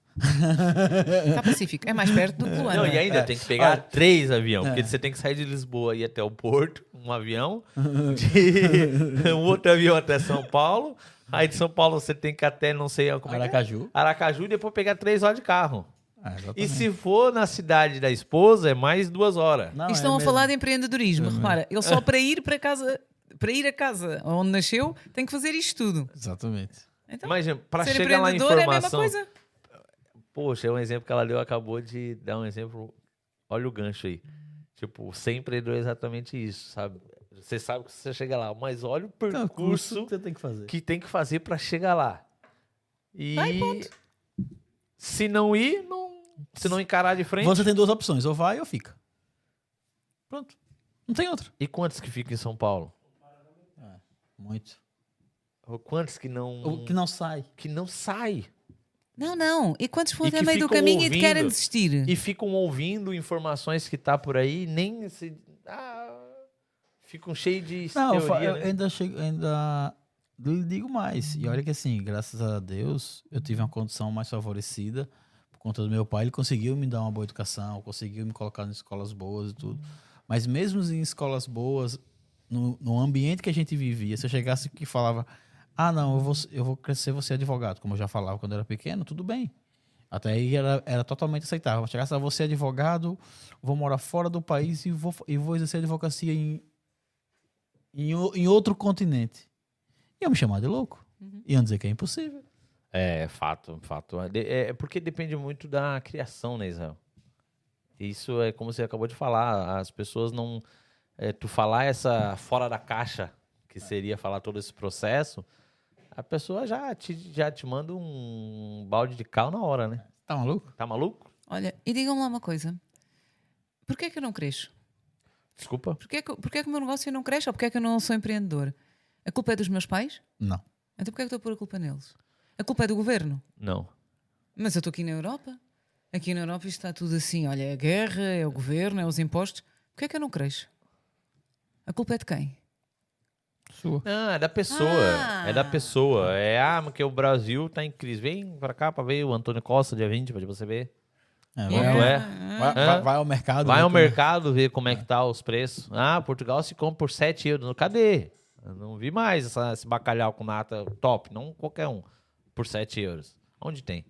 está pacífico. É mais perto do que Luanda. Não, e ainda É. tem que pegar Olha. três aviões, É. porque você tem que sair de Lisboa e ir até o Porto, um avião, de um outro avião até São Paulo, aí de São Paulo você tem que até não sei como é que é? Aracaju. Aracaju e depois pegar três horas de carro. Ah, E se for na cidade da esposa, é mais duas horas. Não, E estão é a mesmo. falar de empreendedorismo, repara. Ele só para ir para casa para ir a casa onde nasceu, tem que fazer isto tudo. Exatamente. Então, Mas para ser chegar lá a empreendedor é a mesma informação. coisa. Poxa, é um exemplo que ela deu, acabou de dar um exemplo. Olha o gancho aí. Tipo, ser empreendedor é exatamente isso, sabe? Você sabe que você chega lá, mas olha o curso percurso que você tem que fazer. que tem que fazer para chegar lá. E Vai, ponto. se não ir, não, se não encarar de frente. Você tem duas opções, ou vai ou fica. Pronto. Não tem outra. E quantos que ficam em São Paulo? Muito. Ou quantos que não O que não sai. que não sai Não, não. E quantos foram E até que meio do ficam caminho e te querem ouvindo. desistir? e ficam ouvindo informações que tá por aí, nem se ah, ficam cheios de Não, eu, teoria, eu né? ainda chego, ainda lhe digo mais. E olha que assim, graças a Deus, eu tive uma condição mais favorecida por conta do meu pai. Ele conseguiu me dar uma boa educação, conseguiu me colocar em escolas boas e tudo. Mas mesmo em escolas boas, no, no ambiente que a gente vivia, se eu chegasse aqui e falava, ah, não, eu vou, eu vou crescer, ser advogado, como eu já falava quando eu era pequeno, tudo bem. Até aí era, era totalmente aceitável. Chegasse a você advogado, vou morar fora do país e vou, e vou exercer advocacia em, em, em outro continente. Iam me chamar de louco. Iam dizer que é impossível. É, fato, fato. É, de- é porque depende muito da criação, né, Israel? Isso é como você acabou de falar, as pessoas não... é, tu falar essa fora da caixa, que seria falar todo esse processo, a pessoa já te, já te manda um balde de cal na hora, né? Tá maluco? Tá maluco? Olha, e digam-me lá uma coisa. Porquê é que eu não cresço? Desculpa. Porquê é que, porquê é que o meu negócio não cresce ou porquê é que eu não sou empreendedor? A culpa é dos meus pais? Não. Então porquê é que estou a pôr a culpa neles? A culpa é do governo? Não. Mas eu estou aqui na Europa. Aqui na Europa está tudo assim. Olha, é a guerra, é o governo, é os impostos. Porquê é que eu não cresço? A culpa é de quem? Sua. Não, é da pessoa. Ah. É da pessoa. É, ah, porque o Brasil tá em crise. Vem pra cá pra ver o Antônio Costa, dia 20, pra você ver. É, Quanto vai, é? vai, vai- vai ao mercado. Vai ver ao como é. mercado ver como é que tá os preços. Ah, Portugal se compra por 7 euros. Cadê? Eu não vi mais essa- esse bacalhau com nata top. Não qualquer um. Por 7 euros. Onde tem?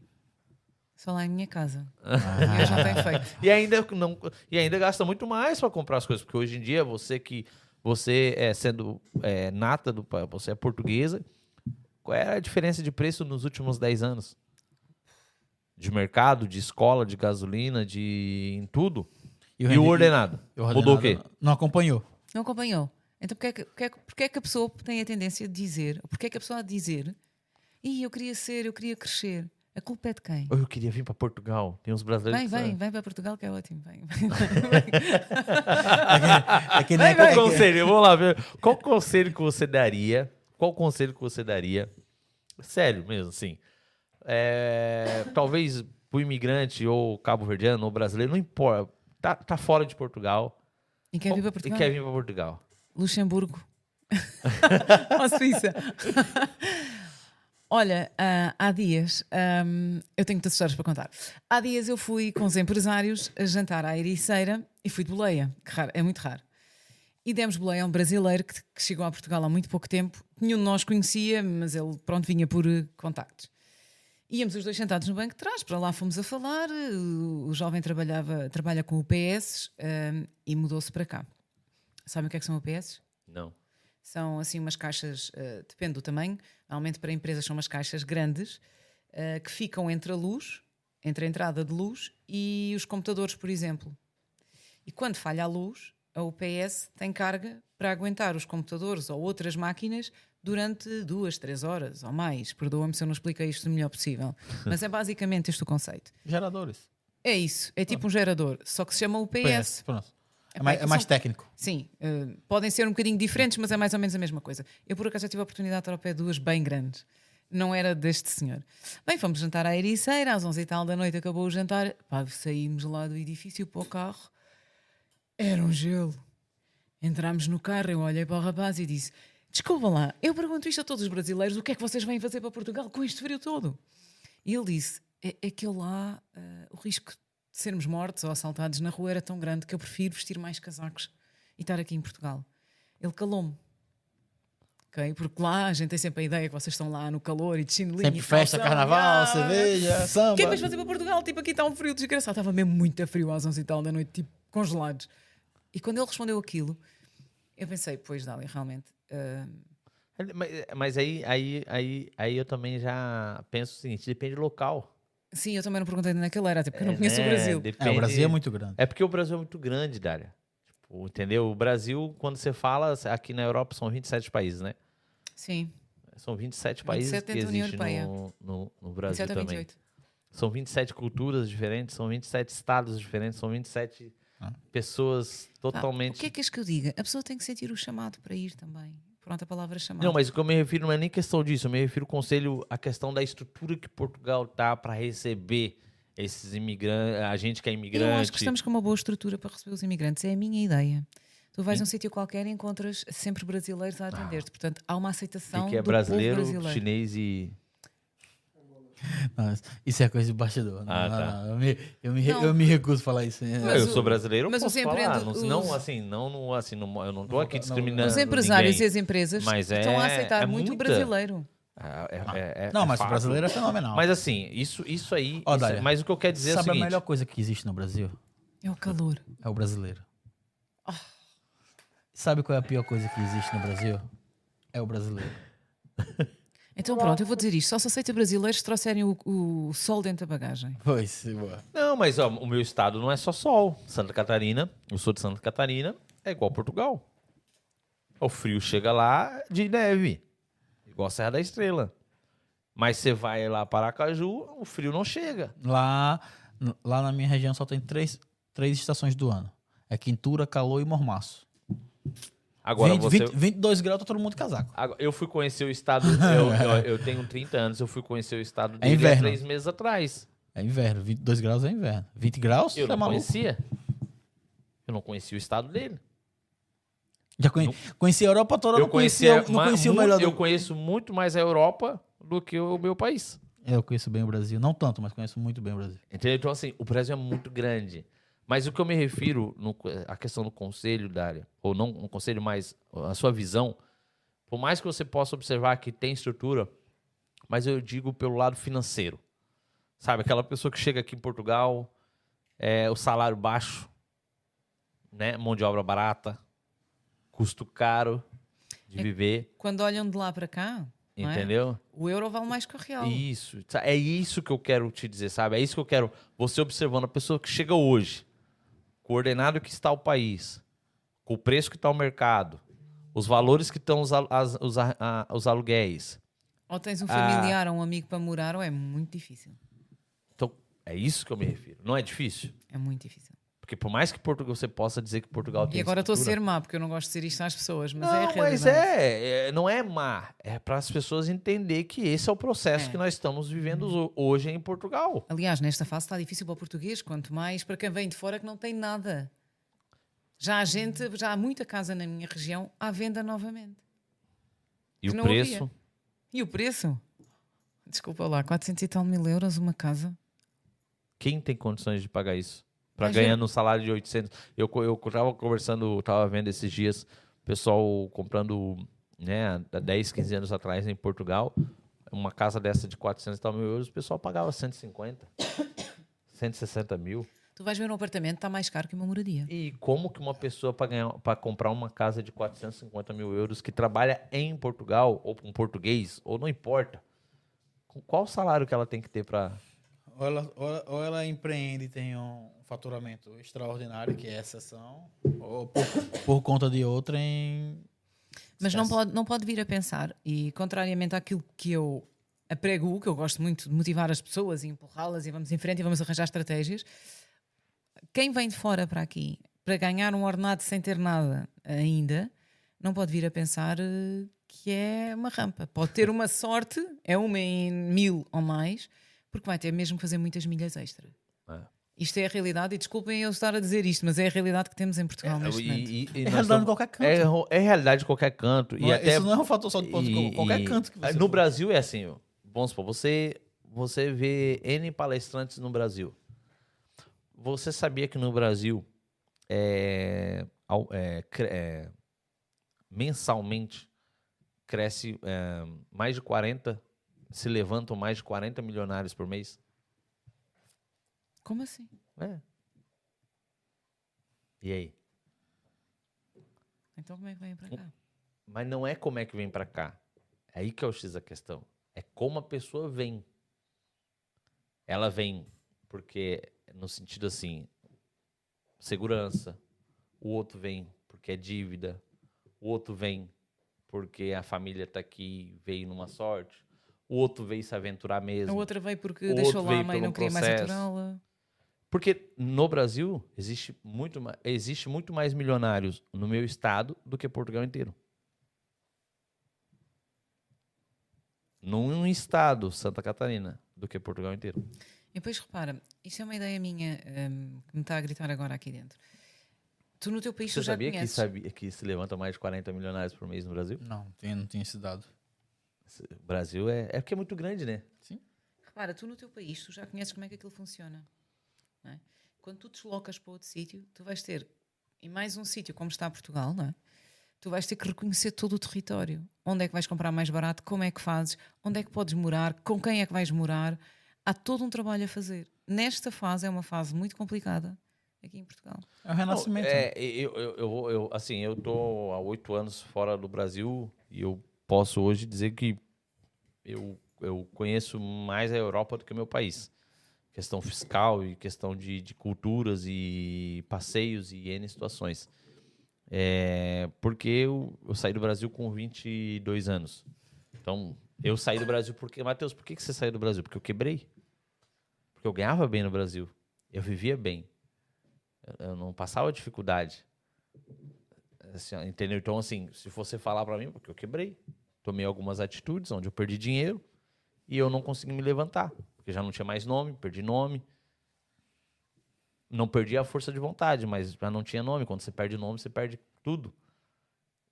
Só lá em minha casa. Ah. Eu já tenho feito. E ainda, não, e ainda gasta muito mais para comprar as coisas. Porque hoje em dia, você que... Você é sendo é, nata, do, você é portuguesa. Qual era a diferença de preço nos últimos 10 anos? De mercado, de escola, de gasolina, de em tudo. E o, rendi- ordenado? e Mudou o quê? ordenado Não acompanhou. Não acompanhou. Então porquê é que, porquê, é que- é que a pessoa tem a tendência de dizer, ou porquê é que a pessoa de dizer, Ih, eu queria ser, eu queria crescer. A culpa é de quem? Oh, eu queria vir para Portugal. Tem uns brasileiros Vem, vem, vem para Portugal que é ótimo. Vem, É que nem Qual aquele- conselho? Vamos lá ver. Qual conselho que você daria? Qual conselho que você daria? Sério mesmo, assim. É, talvez pro imigrante ou cabo-verdiano ou brasileiro, não importa. Tá, tá fora de Portugal. E quer vir para E Portugal? quer vir para Portugal. Luxemburgo. Ou Suíça. Olha, ah, há dias, ahm, eu tenho muitas histórias para contar. Há dias eu fui com os empresários a jantar à Ericeira e fui de boleia, que raro, é muito raro. E demos boleia a um brasileiro que, que chegou a Portugal há muito pouco tempo. Nenhum de nós conhecia, mas ele, pronto, vinha por contactos. Íamos os dois sentados no banco de trás, para lá fomos a falar. O, jovem trabalhava, trabalha com o PS ahm, e mudou-se para cá. Sabem o que é que são UPS? Não. São assim umas caixas, eh, depende do tamanho, normalmente para empresas são umas caixas grandes eh, que ficam entre a luz, entre a entrada de luz e os computadores, por exemplo. E quando falha a luz, a UPS tem carga para aguentar os computadores ou outras máquinas durante duas, três horas ou mais. Perdoa-me se eu não expliquei isto o melhor possível. Mas é basicamente este o conceito. Geradores. É isso, é tipo um gerador, só que se chama UPS. PS. Pronto. É mais, é mais técnico. Sim, eh, podem ser um bocadinho diferentes, mas é mais ou menos a mesma coisa. Eu, por acaso, já tive a oportunidade de estar ao pé de duas bem grandes. Não era deste senhor. Bem, fomos jantar à Ericeira, às 11 e tal da noite acabou o jantar. Pá, saímos lá do edifício para o carro. Era um gelo. Entramos no carro, eu olhei para o rapaz e disse: Desculpa lá, eu pergunto isto a todos os brasileiros: o que é que vocês vêm fazer para Portugal com este frio todo? E ele disse: É, é que eu lá, eh, o risco de sermos mortos ou assaltados na rua era tão grande que eu prefiro vestir mais casacos e estar aqui em Portugal. Ele calou-me. Ok? Porque lá a gente tem sempre a ideia que vocês estão lá no calor e de chinelinho Sempre festa, calção, carnaval, ah, cerveja, samba. o que é que vais fazer para Portugal? Tipo, aqui está um frio desgraçado. Estava mesmo muito a frio às 11 e tal da noite, tipo, congelados. E quando ele respondeu aquilo, Eu pensei, pois, Dália, realmente. Ah, Mas, mas aí, aí, aí, aí eu também já penso o seguinte: depende do local. sim, eu também não perguntei onde é era, até porque eu não conheço né? o Brasil. É, Depende- o Brasil é muito grande. É porque o Brasil é muito grande, Dália. Tipo, entendeu? O Brasil, quando você fala, aqui na Europa são 27 países, né? Sim, São 27 países 27 que existem no, no, no Brasil 27 a também. 28. São 27 culturas diferentes, são 27 estados diferentes, são 27 pessoas Ah, totalmente. o que é que és que eu diga? A pessoa tem que sentir o chamado para ir também. Pronto, a palavra chamado. Não, mas o que eu me refiro não é nem questão disso, eu me refiro ao conselho à questão da estrutura que Portugal tá para receber esses imigrantes, a gente que é imigrante. Eu acho que estamos com uma boa estrutura para receber os imigrantes. É a minha ideia. Tu vais a um sítio qualquer e encontras sempre brasileiros a atender-te. Portanto, há uma aceitação E que é brasileiro, brasileiro. chinês e. Não, isso é coisa de bastidor. Não, Ah, não, tá. não, eu, me, eu, me, eu me recuso a falar isso. Mas eu o- sou brasileiro, mas posso os falar. Não, os- não, assim, não, não, assim, não, eu não tô aqui Não, discriminando. Os empresários ninguém. e as empresas Mas estão a é- aceitar é muito muita. brasileiro. É- é- é- é- Não, é mas o brasileiro é fenomenal. Mas assim, isso, isso aí. Ó, isso é- Dália, mas o que eu quero dizer é o Sabe a seguinte. melhor coisa que existe no Brasil? É o calor. É o brasileiro. Ah. Sabe qual é a pior coisa que existe no Brasil? É o brasileiro. Então pronto, eu vou dizer isto. Só se aceita brasileiros se trouxerem o, o sol dentro da bagagem. Pois, boa. Não, mas ó, o meu estado não é só sol. Santa Catarina, eu sou de Santa Catarina, é igual Portugal. O frio chega lá de neve, igual a Serra da Estrela. Mas você vai lá para Aracaju, o frio não chega. Lá, lá na minha região só tem três, três estações do ano. É quintura, calor e mormaço. Agora 20, você. 20 22 graus, tá todo mundo de casaco. Agora, eu fui conhecer o estado. eu, eu, eu tenho 30 anos, eu fui conhecer o estado dele há inverno. três meses atrás. É inverno. 22 graus é inverno. 20 graus? Eu é não maluco? conhecia. Eu não conhecia o estado dele. Já conhe... conheci a Europa toda, Eu não conhecia, conhecia, não conhecia o melhor do... Eu conheço muito mais a Europa do que o meu país. Eu conheço bem o Brasil. Não tanto, mas conheço muito bem o Brasil. Entendeu? Então, assim, o Brasil é muito grande. Mas o que eu me refiro, no, a questão do conselho, Dália, ou não um conselho, mas a sua visão, por mais que você possa observar que tem estrutura, mas eu digo pelo lado financeiro. Sabe, aquela pessoa que chega aqui em Portugal, é, o salário baixo, né? mão de obra barata, custo caro de É- viver, Quando olham de lá para cá, é? entendeu? o euro vale mais que o real. Isso. É isso que eu quero te dizer, sabe? É isso que eu quero. Você observando a pessoa que chega hoje, com o ordenado que está o país, com o preço que está o mercado, os valores que estão os, as- os, a- a- os aluguéis. Ou tens um Ah. familiar ou um amigo para morar, ou é muito difícil. Então, é isso que eu me refiro. Não é difícil? É muito difícil. Porque por mais que Portugal você possa dizer que Portugal tem E agora estou a ser má, porque eu não gosto de dizer isto às pessoas, mas não, é a realidade. mas é, é, não é má. É para as pessoas entenderem que esse é o processo É. que nós estamos vivendo ho- hoje em Portugal. Aliás, nesta fase está difícil para o português, quanto mais para quem vem de fora que não tem nada. Já há gente, já há muita casa na minha região à venda novamente. E o preço? havia. E o preço? Desculpa lá, 400 e tal mil euros uma casa. Quem tem condições de pagar isso? Para ganhar um salário de 800. Eu, eu tava conversando, tava vendo esses dias, o pessoal comprando, né, há 10, 15 anos atrás em Portugal, uma casa dessa de 400 e tal mil euros, o pessoal pagava 150, 160 mil. Tu vais ver um apartamento, está mais caro que uma moradia. E como que uma pessoa para comprar uma casa de 450 mil euros que trabalha em Portugal, ou com português, ou não importa, qual salário que ela tem que ter para. Ou ela, ou, ela- ou ela empreende e tem um faturamento extraordinário, que é exceção, ou por, por conta de outra em... Mas não pode, não pode vir a pensar, e contrariamente àquilo que eu aprego, que eu gosto muito de motivar as pessoas e empurrá-las e vamos em frente e vamos arranjar estratégias, quem vem de fora para aqui para ganhar um ordenado sem ter nada ainda, não pode vir a pensar eh, que é uma rampa. Pode ter uma sorte, é uma em mil ou mais, porque vai ter mesmo que fazer muitas milhas extra. É. Isto é a realidade, e desculpem eu estar a dizer isto, mas é a realidade que temos em Portugal neste momento. E, e- e É realidade em qualquer canto. É, ro- é realidade de qualquer canto. Não e é- até, Isso não é um fator só de Portugal. e- qualquer e- canto que você No for. Brasil é assim, ó. vamos supor, você, você vê N palestrantes no Brasil. Você sabia que no Brasil, é, é, é, mensalmente, cresce é, mais de 40, se levantam mais de 40 milionários por mês? Como assim? É. E aí? Então como é que vem para cá? Mas não é como é que vem pra cá. É aí que é o X da questão. É como a pessoa vem. Ela vem porque, no sentido assim, segurança. O outro vem porque é dívida. O outro vem porque a família tá aqui, veio numa sorte. O outro veio se aventurar A mesmo. outra veio porque O deixou outro lá a mãe e não queria mais processo. aturá-la. Porque no Brasil existe muito, ma- existe muito mais milionários no meu estado do que Portugal inteiro. Num estado, Santa Catarina, do que Portugal inteiro. E depois repara, isso é uma ideia minha hum, que me está a gritar agora aqui dentro. Tu no teu país Você tu já sabia que, conheces. sabia que se levanta mais de 40 milionários por mês no Brasil? Não, tem, não tinha esse dado. O Brasil é, é porque é muito grande, né? Sim. Repara, tu no teu país, tu já conheces como é que aquilo funciona. Não é? Quando tu deslocas para outro sítio, tu vais ter, em mais um sítio como está Portugal, não é? tu vais ter que reconhecer todo o território. Onde é que vais comprar mais barato, como é que fazes, onde é que podes morar, com quem é que vais morar. Há todo um trabalho a fazer. Nesta fase, é uma fase muito complicada aqui em Portugal. É o renascimento. Não, é, eu, eu, eu, eu- assim, eu tô há oito anos fora do Brasil e eu posso hoje dizer que eu, eu conheço mais a Europa do que o meu país. Questão fiscal e questão de, de culturas e passeios e N situações. É, porque eu, eu saí do Brasil com 22 anos. Então, eu saí do Brasil porque... Matheus, por que, que você saiu do Brasil? Porque eu quebrei. Porque eu ganhava bem no Brasil. Eu vivia bem. Eu- não passava dificuldade. Assim, entendeu? Então, assim, se você falar pra mim, porque eu quebrei. Tomei algumas atitudes onde eu perdi dinheiro e eu não consegui me levantar. Porque já não tinha mais nome, perdi nome. Não perdi a força de vontade, mas já não tinha nome. Quando você perde nome, você perde tudo.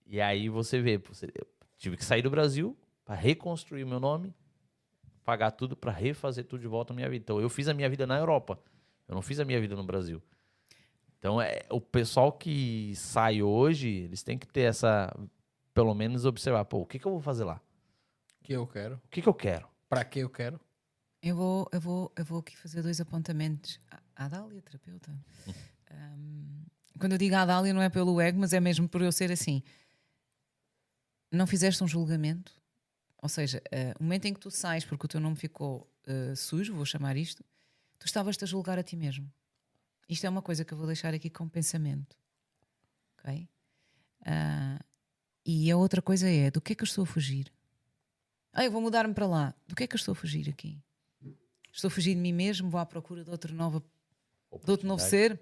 E aí você vê, você, eu tive que sair do Brasil para reconstruir o meu nome, pagar tudo para refazer tudo de volta na minha vida. Então eu fiz a minha vida na Europa. Eu não fiz a minha vida no Brasil. Então, é, o pessoal que sai hoje, eles têm que ter essa. Pelo menos observar, pô, o que, que eu vou fazer lá? Que eu quero. O que, que eu quero? Pra que eu quero? Eu vou, eu vou, eu vou aqui fazer dois apontamentos. A Dália, terapeuta. Um, quando eu digo a Dália, não é pelo ego, mas é mesmo por eu ser assim. Não fizeste um julgamento, ou seja, eh, o momento em que tu sais porque o teu nome ficou eh, sujo, vou chamar isto, tu estavas-te a julgar a ti mesmo. Isto é uma coisa que eu vou deixar aqui como pensamento. Ok? Ah, e a outra coisa é: do que é que eu estou a fugir? Ah, eu vou mudar-me para lá. Do que é que eu estou a fugir aqui? Estou a fugir de mim mesmo? Vou à procura de outra nova, de outro novo ser?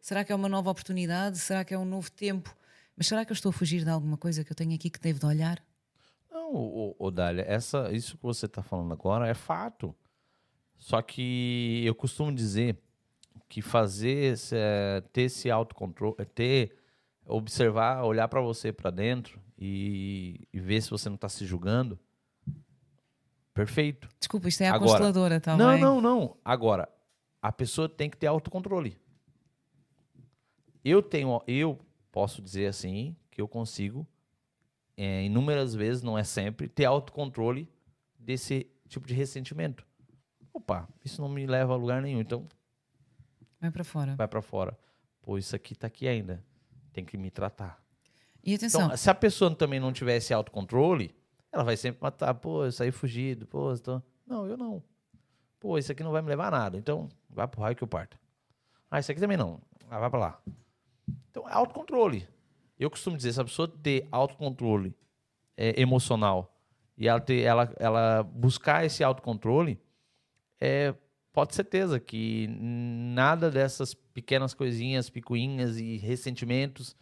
Será que é uma nova oportunidade? Será que é um novo tempo? Mas será que eu estou a fugir de alguma coisa que eu tenho aqui que devo de olhar? Não, ô, ô, Dália, essa, isso que você está falando agora é fato. Só que eu costumo dizer que fazer, esse, eh, ter esse autocontrole, eh, ter, observar, olhar para você para dentro e, e ver se você não está se julgando, perfeito. Desculpa, isto é a Agora- consteladora, tá não, não, não. Agora, a pessoa tem que ter autocontrole. Eu tenho, eu posso dizer assim que eu consigo, é, inúmeras vezes, não é sempre, ter autocontrole desse tipo de ressentimento. Opa, isso não me leva a lugar nenhum, então Vai para fora. vai pra fora. Pô, isso aqui tá aqui ainda. Tem que me tratar. E atenção, Então, se a pessoa também não tivesse autocontrole, ela vai sempre matar. Pô, eu saí fugido. Pô, tô... não, eu não. Pô, isso aqui não vai me levar a nada. Então, vai pro raio que eu parto. Ah, isso aqui também não. Ah, vai pra lá. Então, é autocontrole. Eu costumo dizer, se a pessoa ter autocontrole é, emocional e ela, ter, ela, ela buscar esse autocontrole, é, pode certeza que nada dessas pequenas coisinhas, picuinhas e ressentimentos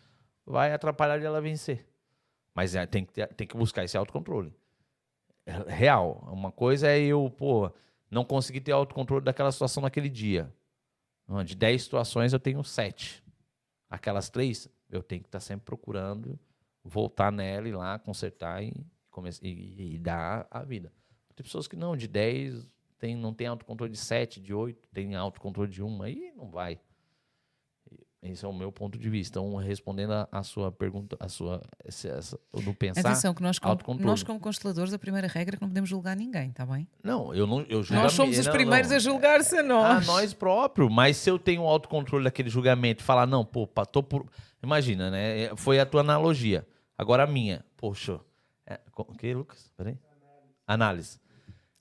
vai atrapalhar ela vencer. Mas é, tem, que tem que buscar esse autocontrole. É real. Uma coisa é eu, pô, não conseguir ter autocontrole daquela situação naquele dia. De 10 situações eu tenho 7. Aquelas três, eu tenho que estar sempre procurando voltar nela e lá, consertar e, e, e dar a vida. Tem pessoas que não, de 10 tem, não tem autocontrole de 7, de 8, tem autocontrole de 1, aí não vai. Esse é o meu ponto de vista. Então, respondendo a, a sua pergunta, a sua, essa, essa, do pensar. Atenção, que nós como, nós, como consteladores, a primeira regra é que não podemos julgar ninguém, está bem? Não, eu não. Eu Nós somos os primeiros não. a julgar-se a a nós. nós próprio. Mas se eu tenho o autocontrole daquele julgamento e falar, não, pô, tô por. Imagina, né? Foi a tua analogia. Agora a minha. Poxa. É, o que, Lucas? Peraí. Análise.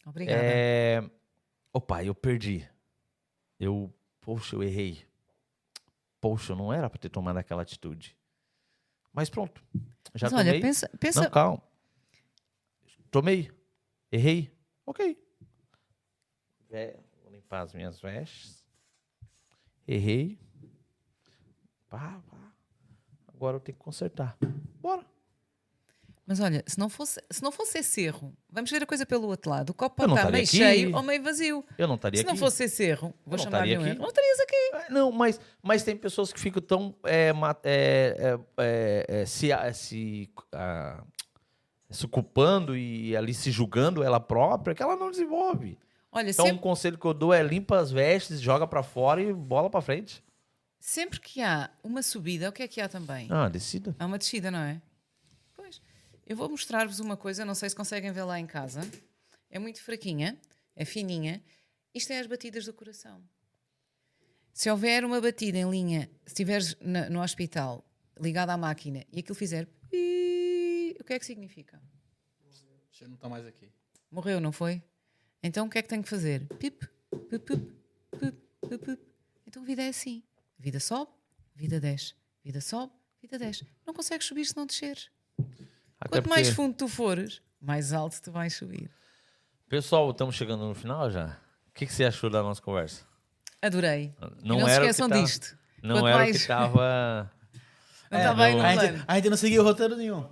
Obrigada. É... Opa, eu perdi. Eu. Poxa, eu errei. Poxa, não era pra ter tomado aquela atitude. Mas pronto. Já Mas olha, tomei. pensa, pensa Não, calma. Tomei. Errei. Ok. Vé- Vou limpar as minhas vestes. Errei. Pá, pá. Agora eu tenho que consertar. Bora. Mas olha, se não, fosse, se não fosse esse erro, vamos ver a coisa pelo outro lado. O copo pode estar meio aqui. cheio ou meio vazio. Eu não estaria Se não aqui. fosse esse erro, vou um aqui. erro. Não estarias aqui. É, Não, mas, mas tem pessoas que ficam tão é, é, é, é, é, se, a- se, ah, se culpando e ali se julgando ela própria que ela não desenvolve. Olha, Então, um sempre, conselho que eu dou é limpa as vestes, joga pra fora e bola pra frente. sempre que há uma subida, o que é que há também? Ah, decida. Há uma descida, não é? Eu vou mostrar-vos uma coisa, não sei se conseguem ver lá em casa. É muito fraquinha, é fininha. Isto é as batidas do coração. Se houver uma batida em linha, se estiveres no hospital ligado à máquina e aquilo fizer o que é que significa? Você não está mais aqui. Morreu, não foi? Então o que é que tem que fazer? Pip, pip, pip, pip, pip. Então a vida é assim. A vida sobe, vida desce. Vida sobe, vida desce. Não consegues subir se não desceres. Até Quanto mais fundo tu fores, mais alto tu vais subir. Pessoal, estamos chegando no final já. O que, que você achou da nossa conversa? Adorei. Não, não se era esqueçam o que tá- disto. Não Quanto era o mais- que tava Não estava aí no a, gente, a gente não seguiu roteiro nenhum.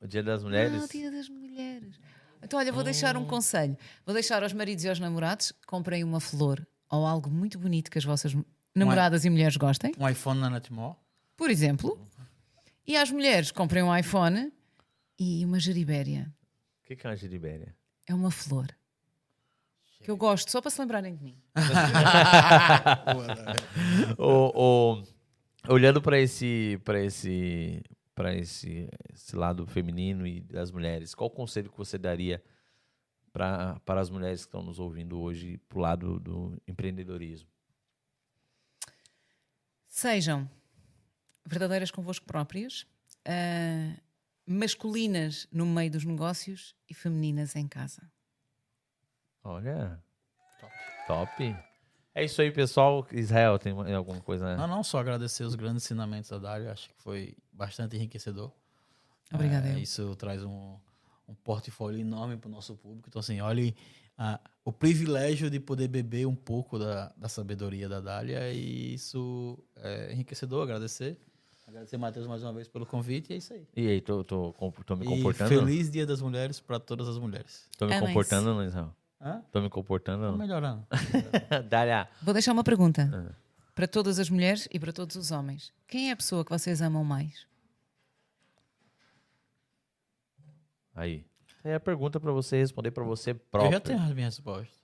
o Dia das Mulheres. Ah, o dia das mulheres. Então, olha, vou deixar um conselho. Vou deixar aos maridos e aos namorados comprem uma flor ou algo muito bonito que as vossas namoradas e mulheres gostem. Um iPhone na Netmall. por exemplo. E às mulheres, comprem um iPhone e uma geribéria. O que, que é uma giribéria? É uma flor. Que eu gosto, só para se lembrarem de mim. o, o- olhando para esse, para esse, para esse, esse lado feminino e das mulheres, qual o conselho que você daria pra, para as mulheres que estão nos ouvindo hoje pro lado do empreendedorismo? Sejam verdadeiras convosco próprias, ah, masculinas no meio dos negócios e femininas em casa. Olha, top. É isso aí, pessoal. Israel, tem alguma coisa? Não, não, só agradecer os grandes ensinamentos da Dário. Acho que foi bastante enriquecedor. Obrigada. É, eu. isso traz um, um portfólio enorme para o nosso público. Então, assim, olhe ah, o privilégio de poder beber um pouco da, da sabedoria da Dália e isso é enriquecedor. Agradecer. Agradecer, Matheus, mais uma vez pelo convite e é isso aí. E aí, tô, tô, tô me E comportando? feliz Dia das Mulheres para todas as mulheres. Tô me Amém-se. comportando, não, Israel? Hã? Tô me comportando, Tô melhorando. Dália, Vou deixar uma pergunta Ah. para todas as mulheres e para todos os homens. Quem é a pessoa que vocês amam mais? aí. É a pergunta para você responder para você Eu próprio. já tenho as minhas respostas.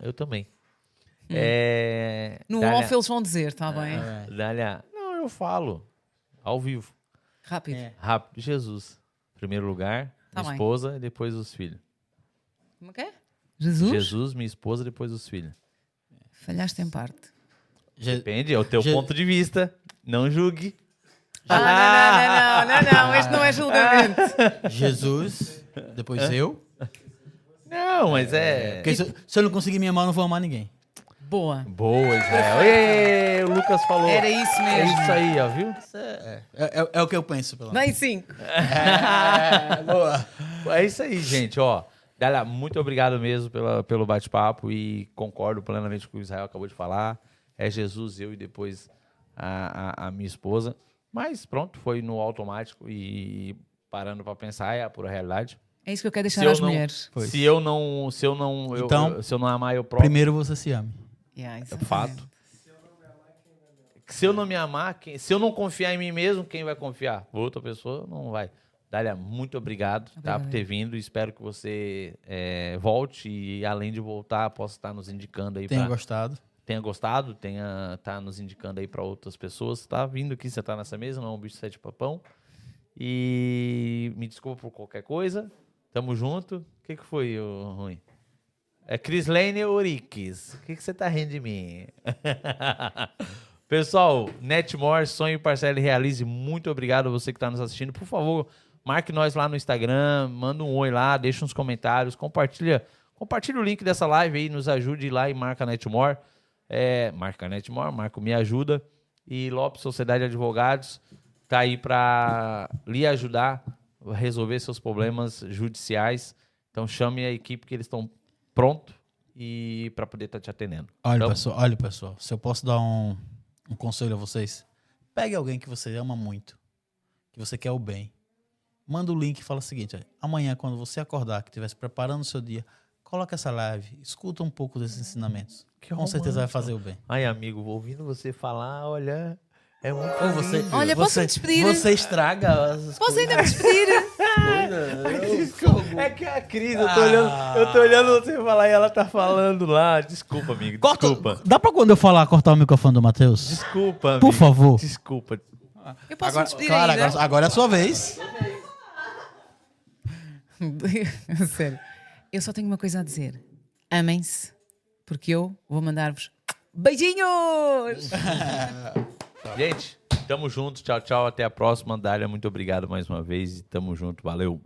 Eu também. É... No Dália, off eles vão dizer, está bem? É. Dália, não, eu falo. Ao vivo. Rápido. É. Rápido. Jesus. Primeiro lugar, Tá minha bem. esposa e depois os filhos. Como é que é? Jesus? Jesus, minha esposa, depois os filhos. Falhaste em parte. Je- Depende, é o teu Je- ponto de vista. Não julgue. Ah, não, não, não, não, não, não, este não é julgamento. Jesus, depois eu. Não, mas é. Porque se, eu não conseguir me amar, eu não vou amar ninguém. Boa. Boa, Israel. Ê, o Lucas falou. Era isso É mesmo. isso aí, ó, viu? É, é, é o que eu penso, pelo menos. Nem cinco. É, boa. É isso aí, gente, ó. Dália, muito obrigado mesmo pela, pelo bate-papo e concordo plenamente com o que o Israel acabou de falar. É Jesus, eu e depois a, a, a minha esposa. Mas pronto, foi no automático e parando pra pensar, é a pura realidade. É isso que eu quero deixar Se não- mulheres. Pois. Se eu não, se eu não, eu- Então, eu- se eu não amar eu próprio, Primeiro você se ame. Yeah, é fato. Se eu não me amar, quem- se eu não confiar em mim mesmo, quem vai confiar? Outra pessoa não vai. Dália, muito obrigado tá, Obrigada. por ter vindo. Espero que você é, volte e, além de voltar, possa estar nos indicando aí Tenho para gostado. tenha gostado, tenha tá nos indicando aí para outras pessoas. Tá vindo aqui, você tá nessa mesa, não é um bicho sete papão. E me desculpa por qualquer coisa. Tamo junto. O que, que foi, ruim? É Crislane Uriques. O que, que você tá rindo de mim? Pessoal, Netmore, sonho, parcela e realize. Muito obrigado a você que está nos assistindo. Por favor, marque nós lá no Instagram, manda um oi lá, deixa uns comentários, compartilha, compartilha o link dessa live aí, nos ajude lá e marca a Netmore. É, marca a Netmore, marca o Me Ajuda. E Lopes Sociedade de Advogados tá aí para lhe ajudar a resolver seus problemas judiciais. Então chame a equipe que eles estão pronto e para poder estar te atendendo. Olha, Então- pessoal, olha, pessoal, se eu posso dar um, um conselho a vocês, pegue alguém que você ama muito, que você quer o bem. Manda o link e fala o seguinte: olha, amanhã, quando você acordar, que estiver se preparando o seu dia, coloca essa live, escuta um pouco desses ensinamentos. Que Com certeza vai romântico. fazer o bem. Ai, amigo, ouvindo você falar, olha, é muito Ou você. Olha, posso você, me despedir? Você estraga as Posso ainda me despedir? É que a Cris, eu tô olhando, eu tô olhando você falar e ela tá falando lá. Desculpa, amigo. Corta- Desculpa. Dá pra quando eu falar cortar o microfone do Matheus? Desculpa, amigo. Por favor. Desculpa. Eu posso Agora, despedir claro, ainda? agora, agora é a sua vez. Sério. Eu só tenho uma coisa a dizer. Amem-se, porque eu vou mandar-vos beijinhos! Gente, tamo junto. Tchau, tchau. Até a próxima. Dália, muito obrigado mais uma vez. E tamo junto. Valeu.